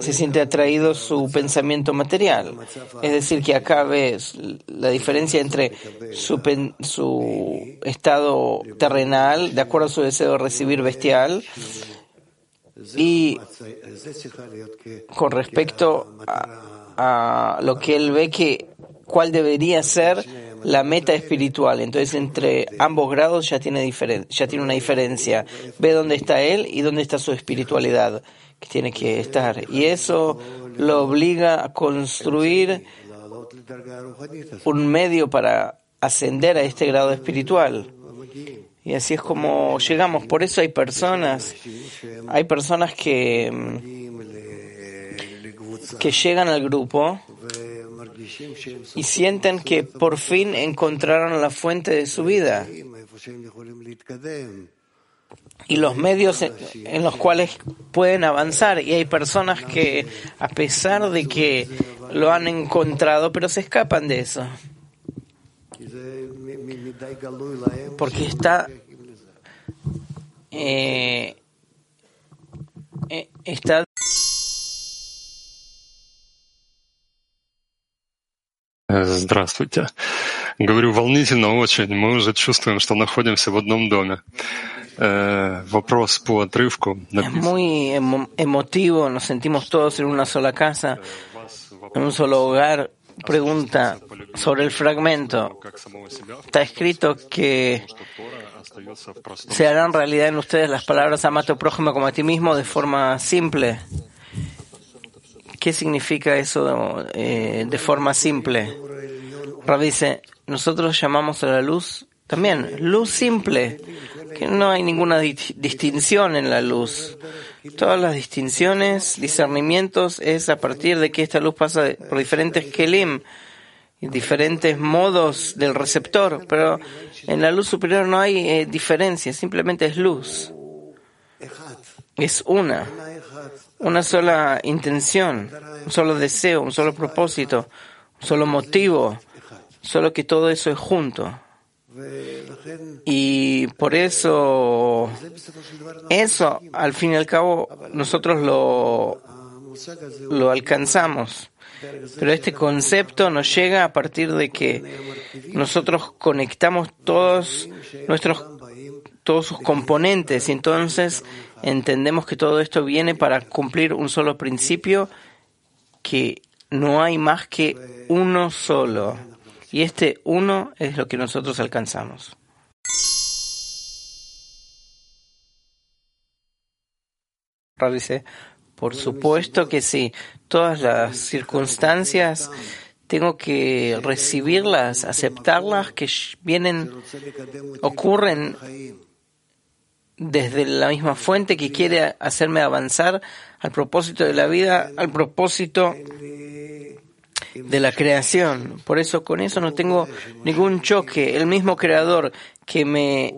se siente atraído su pensamiento material. Es decir, que acá la diferencia entre su, su estado terrenal, de acuerdo a su deseo de recibir bestial, y con respecto a, lo que él ve que cuál debería ser la meta espiritual. Entonces, entre ambos grados ya tiene, ya tiene una diferencia. Ve dónde está él y dónde está su espiritualidad que tiene que estar. Y eso lo obliga a construir un medio para ascender a este grado espiritual. Y así es como llegamos. Por eso hay personas, hay personas que, que llegan al grupo y sienten que por fin encontraron la fuente de su vida y los medios en los cuales pueden avanzar. Y hay personas que, a pesar de que lo han encontrado, pero se escapan de eso. Porque está, eh, eh, está Здравствуйте. Говорю волнительно очень. Мы уже чувствуем, что находимся в одном доме. es muy emotivo, nos sentimos todos en una sola casa, en un solo hogar. Pregunta sobre el fragmento. Está escrito que se harán realidad en ustedes las palabras ama a tu prójimo como a ti mismo de forma simple. ¿Qué significa eso eh, de forma simple? Rav dice, nosotros llamamos a la luz también luz simple, que no hay ninguna distinción en la luz. Todas las distinciones, discernimientos, es a partir de que esta luz pasa por diferentes kelim, diferentes modos del receptor, pero en la luz superior no hay eh, diferencia, simplemente es luz. Es una una sola intención, un solo deseo, un solo propósito, un solo motivo, solo que todo eso es junto. Y por eso, eso, al fin y al cabo, nosotros lo, lo alcanzamos. Pero este concepto nos llega a partir de que nosotros conectamos todos nuestros todos sus componentes y entonces entendemos que todo esto viene para cumplir un solo principio, que no hay más que uno solo. Y este uno es lo que nosotros alcanzamos. dice, por supuesto que sí, todas las circunstancias tengo que recibirlas, aceptarlas, que vienen, ocurren desde la misma fuente que quiere hacerme avanzar al propósito de la vida, al propósito de la creación. Por eso con eso no tengo ningún choque. El mismo creador que me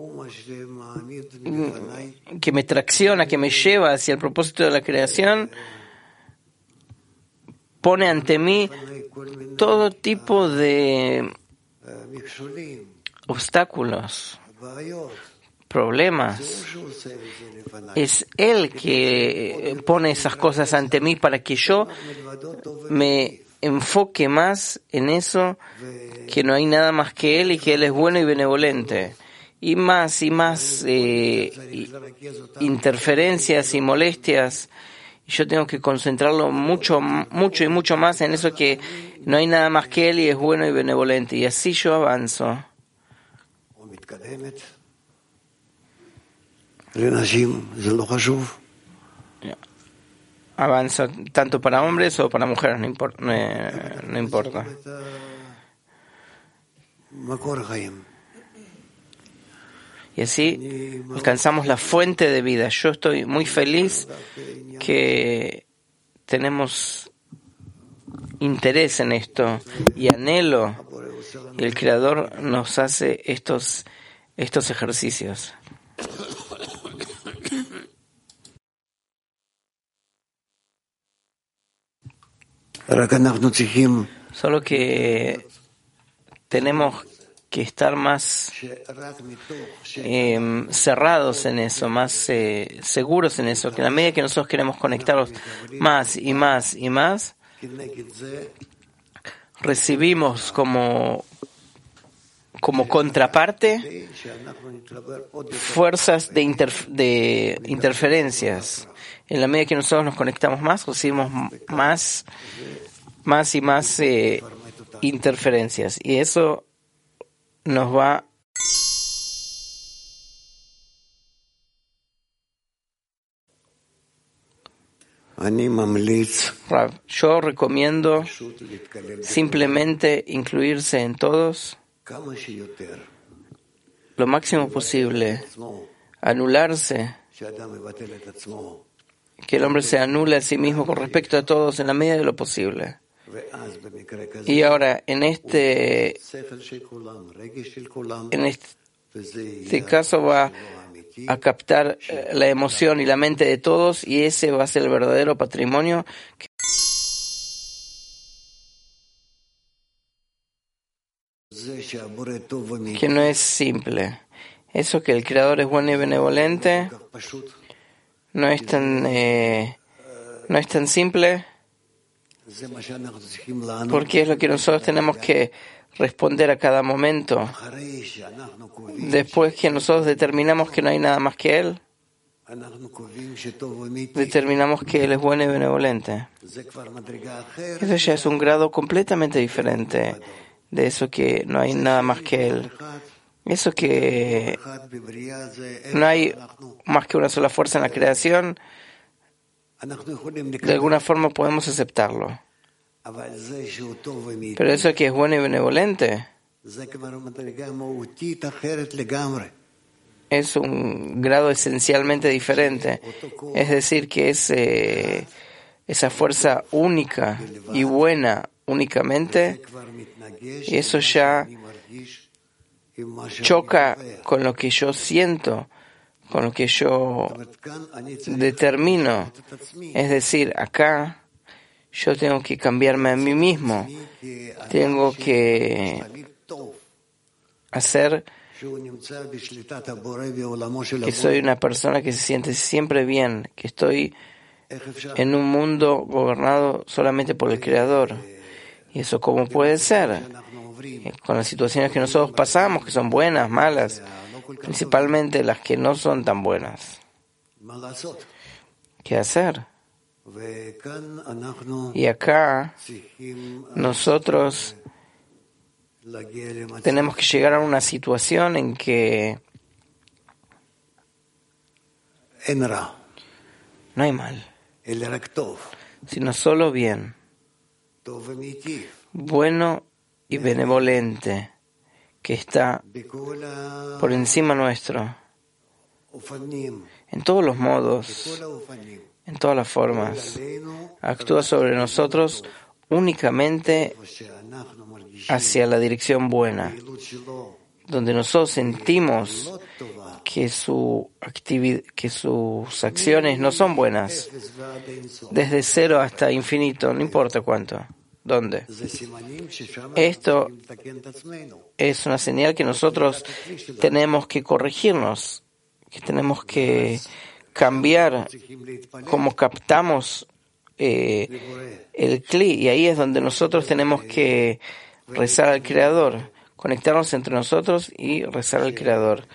que me tracciona, que me lleva hacia el propósito de la creación, pone ante mí todo tipo de obstáculos problemas. Es Él que pone esas cosas ante mí para que yo me enfoque más en eso, que no hay nada más que Él y que Él es bueno y benevolente. Y más y más eh, interferencias y molestias. Yo tengo que concentrarlo mucho, mucho y mucho más en eso que no hay nada más que Él y es bueno y benevolente. Y así yo avanzo. Avanza tanto para hombres o para mujeres, no, importa, no, importa. Y así alcanzamos la fuente de vida. Yo estoy muy feliz que tenemos interés en esto y anhelo y el Creador nos hace estos, estos ejercicios. Solo que tenemos que estar más em, cerrados en eso, más eh, seguros en eso, que a la medida que nosotros queremos conectarlos más y más y más, recibimos como, como contraparte fuerzas de, de interferencias. En la medida que nosotros nos conectamos más, recibimos más, más y más eh, interferencias. Y eso nos va Yo recomiendo simplemente incluirse en todos lo máximo posible, anularse, que el hombre se anule a sí mismo con respecto a todos en la medida de lo posible. Y ahora, en este, en este caso va a captar eh, la emoción y la mente de todos y ese va a ser el verdadero patrimonio que no es simple. Eso que el Creador es bueno y benevolente no es tan, eh, no es tan simple porque es lo que nosotros tenemos que responder a cada momento. Después que nosotros determinamos que no hay nada más que Él, determinamos que Él es bueno y benevolente. Eso ya es un grado completamente diferente de eso que no hay nada más que Él. Eso que no hay más que una sola fuerza en la creación, de alguna forma podemos aceptarlo. Pero eso que es bueno y benevolente es un grado esencialmente diferente. Es decir, que es eh, esa fuerza única y buena únicamente, eso ya choca con lo que yo siento, con lo que yo determino. Es decir, acá yo tengo que cambiarme a mí mismo, tengo que hacer que soy una persona que se siente siempre bien, que estoy en un mundo gobernado solamente por el Creador. ¿Y eso cómo puede ser? Con las situaciones que nosotros pasamos, que son buenas, malas, principalmente las que no son tan buenas. ¿Qué hacer? Y acá nosotros tenemos que llegar a una situación en que no hay mal, sino solo bien, bueno y benevolente, que está por encima nuestro, en todos los modos, en todas las formas. Actúa sobre nosotros únicamente hacia la dirección buena, donde nosotros sentimos que, su que sus acciones no son buenas, desde cero hasta infinito, no importa cuánto. ¿Dónde? Esto es una señal que nosotros tenemos que corregirnos que tenemos que cambiar cómo captamos eh, el cli y ahí es donde nosotros tenemos que rezar al Creador, conectarnos entre nosotros y rezar al Creador,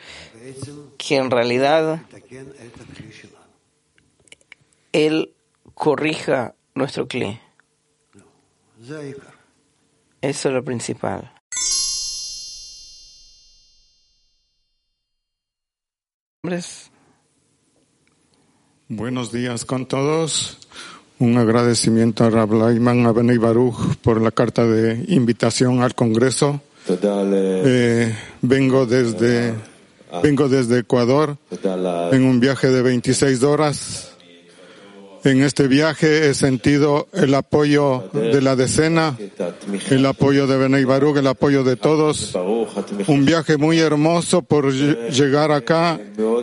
que en realidad Él corrija nuestro cli. Eso es lo principal. Buenos días con todos. Un agradecimiento a Rab Laiman Abenei Baruch por la carta de invitación al Congreso. Eh, vengo desde vengo desde Ecuador en un viaje de 26 horas en este viaje he sentido el apoyo de la decena, el apoyo de Benei Baruch, el apoyo de todos. Un viaje muy hermoso por llegar acá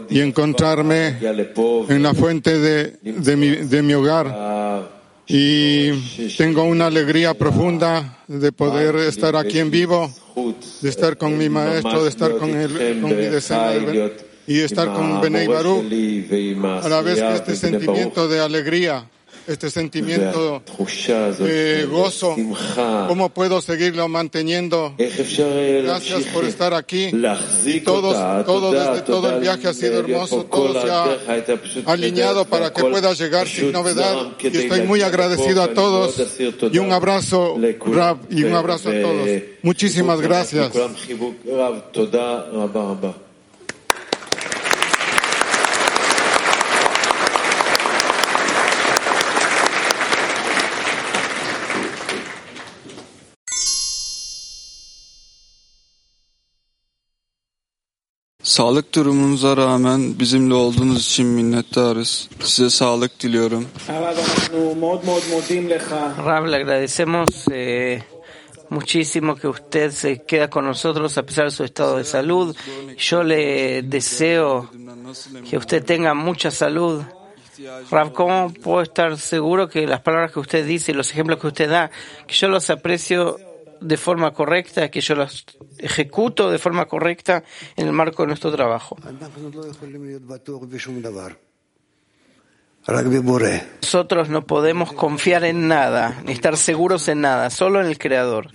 y encontrarme en la fuente de, mi hogar. Y tengo una alegría profunda de poder estar aquí en vivo, de estar con mi maestro, de estar con, el, con mi decena y estar con Benei Baruch, a la vez que este sentimiento de alegría, este sentimiento de gozo, ¿cómo puedo seguirlo manteniendo? Gracias por estar aquí. Y todos, todo desde todo el viaje ha sido hermoso, todo se ha alineado para que pueda llegar sin novedad. Y estoy muy agradecido a todos. Y un abrazo, Rab, y un abrazo a todos. Muchísimas gracias. Sağlık durumunuza rağmen bizimle olduğunuz için minnettarız. Size sağlık diliyorum. Rab, le agradecemos eh, muchísimo que usted se queda con nosotros a pesar de su estado de salud. Yo le deseo que usted tenga mucha salud. Rab, ¿cómo puedo estar seguro que las palabras que usted dice y los ejemplos que usted da, que yo los aprecio de forma correcta, que yo los ejecuto de forma correcta en el marco de nuestro trabajo. Nosotros no podemos confiar en nada, ni estar seguros en nada, solo en el Creador.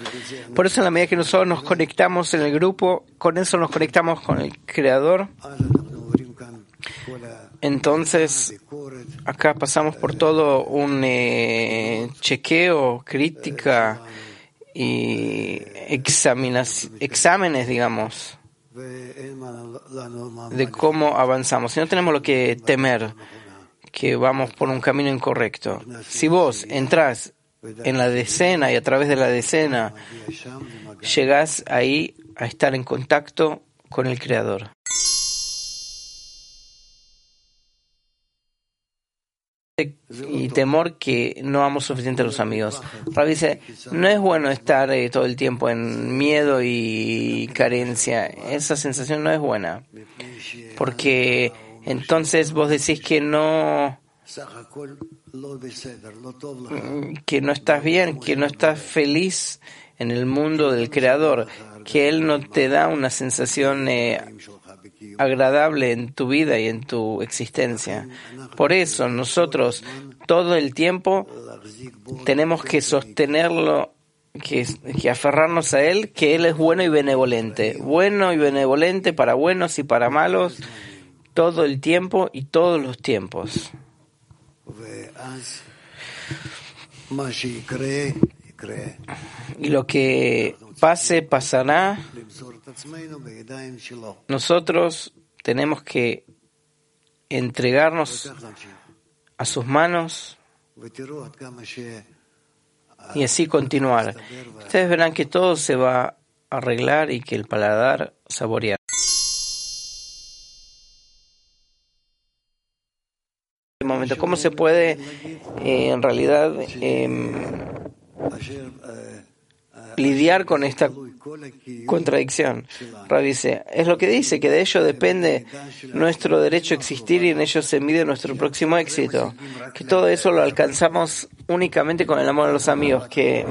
Por eso en la medida que nosotros nos conectamos en el grupo, con eso nos conectamos con el Creador. Entonces, acá pasamos por todo un eh, chequeo, crítica, y exámenes, digamos, de cómo avanzamos. Si no tenemos lo que temer, que vamos por un camino incorrecto. Si vos entras en la decena y a través de la decena llegás ahí a estar en contacto con el Creador. Y temor que no amo suficiente a los amigos. Rabbi dice, no es bueno estar eh, todo el tiempo en miedo y carencia. Esa sensación no es buena. Porque entonces vos decís que no que no estás bien, que no estás feliz en el mundo del creador, que él no te da una sensación eh, agradable en tu vida y en tu existencia. Por eso nosotros todo el tiempo tenemos que sostenerlo, que, que, aferrarnos a Él, que Él es bueno y benevolente. Bueno y benevolente para buenos y para malos, todo el tiempo y todos los tiempos. Y lo que pase, pasará. Nosotros tenemos que entregarnos a sus manos y así continuar. Ustedes verán que todo se va a arreglar y que el paladar saboreará. momento, ¿cómo se puede eh, en realidad em, lidiar con esta contradicción. Rab dice, es lo que dice, que de ello depende nuestro derecho a existir y en ello se mide nuestro próximo éxito. Que todo eso lo alcanzamos únicamente con el amor a los amigos, que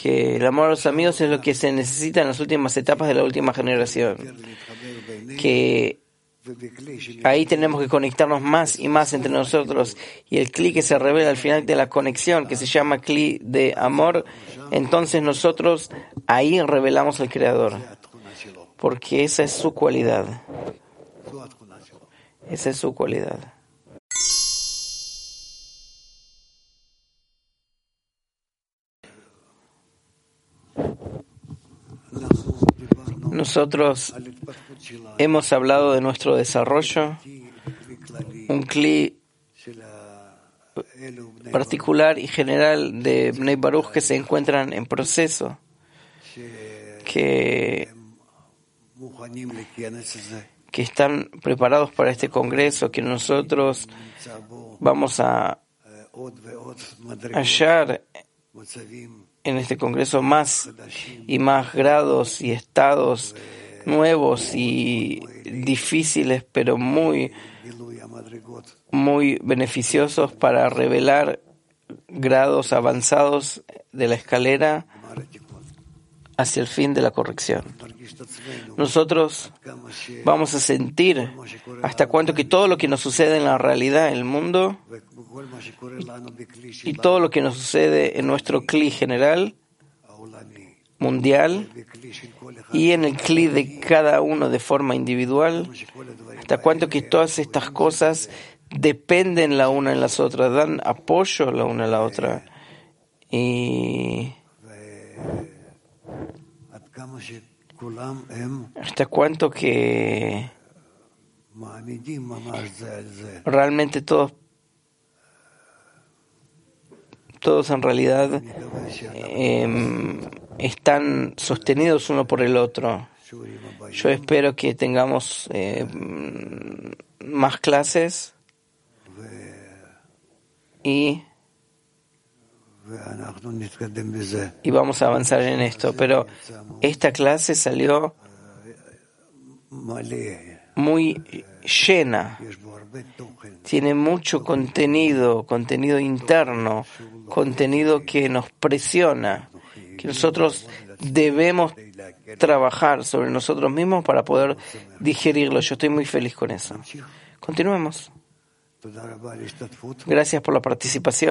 que el amor a los amigos es lo que se necesita en las últimas etapas de la última generación, que ahí tenemos que conectarnos más y más entre nosotros y el clic que se revela al final de la conexión, que se llama clic de amor, entonces nosotros ahí revelamos al Creador, porque esa es su cualidad. Esa es su cualidad. Nosotros hemos hablado de nuestro desarrollo, un cli particular y general de Bnei Baruch que se encuentran en proceso, que, que están preparados para este congreso, que nosotros vamos a hallar en este Congreso más y más grados y estados nuevos y difíciles, pero muy, muy beneficiosos para revelar grados avanzados de la escalera hacia el fin de la corrección. Nosotros vamos a sentir hasta cuánto que todo lo que nos sucede en la realidad, en el mundo, y todo lo que nos sucede en nuestro cli general, mundial, y en el cli de cada uno de forma individual, hasta cuánto que todas estas cosas dependen la una en las otras, dan apoyo la una a la otra. Y hasta cuánto que realmente todos todos en realidad em, están sostenidos uno por el otro. Yo espero que tengamos em, más clases y, y vamos a avanzar en esto. Pero esta clase salió muy llena, tiene mucho contenido, contenido interno, contenido que nos presiona, que nosotros debemos trabajar sobre nosotros mismos para poder digerirlo. Yo estoy muy feliz con eso. Continuemos. Gracias por la participación.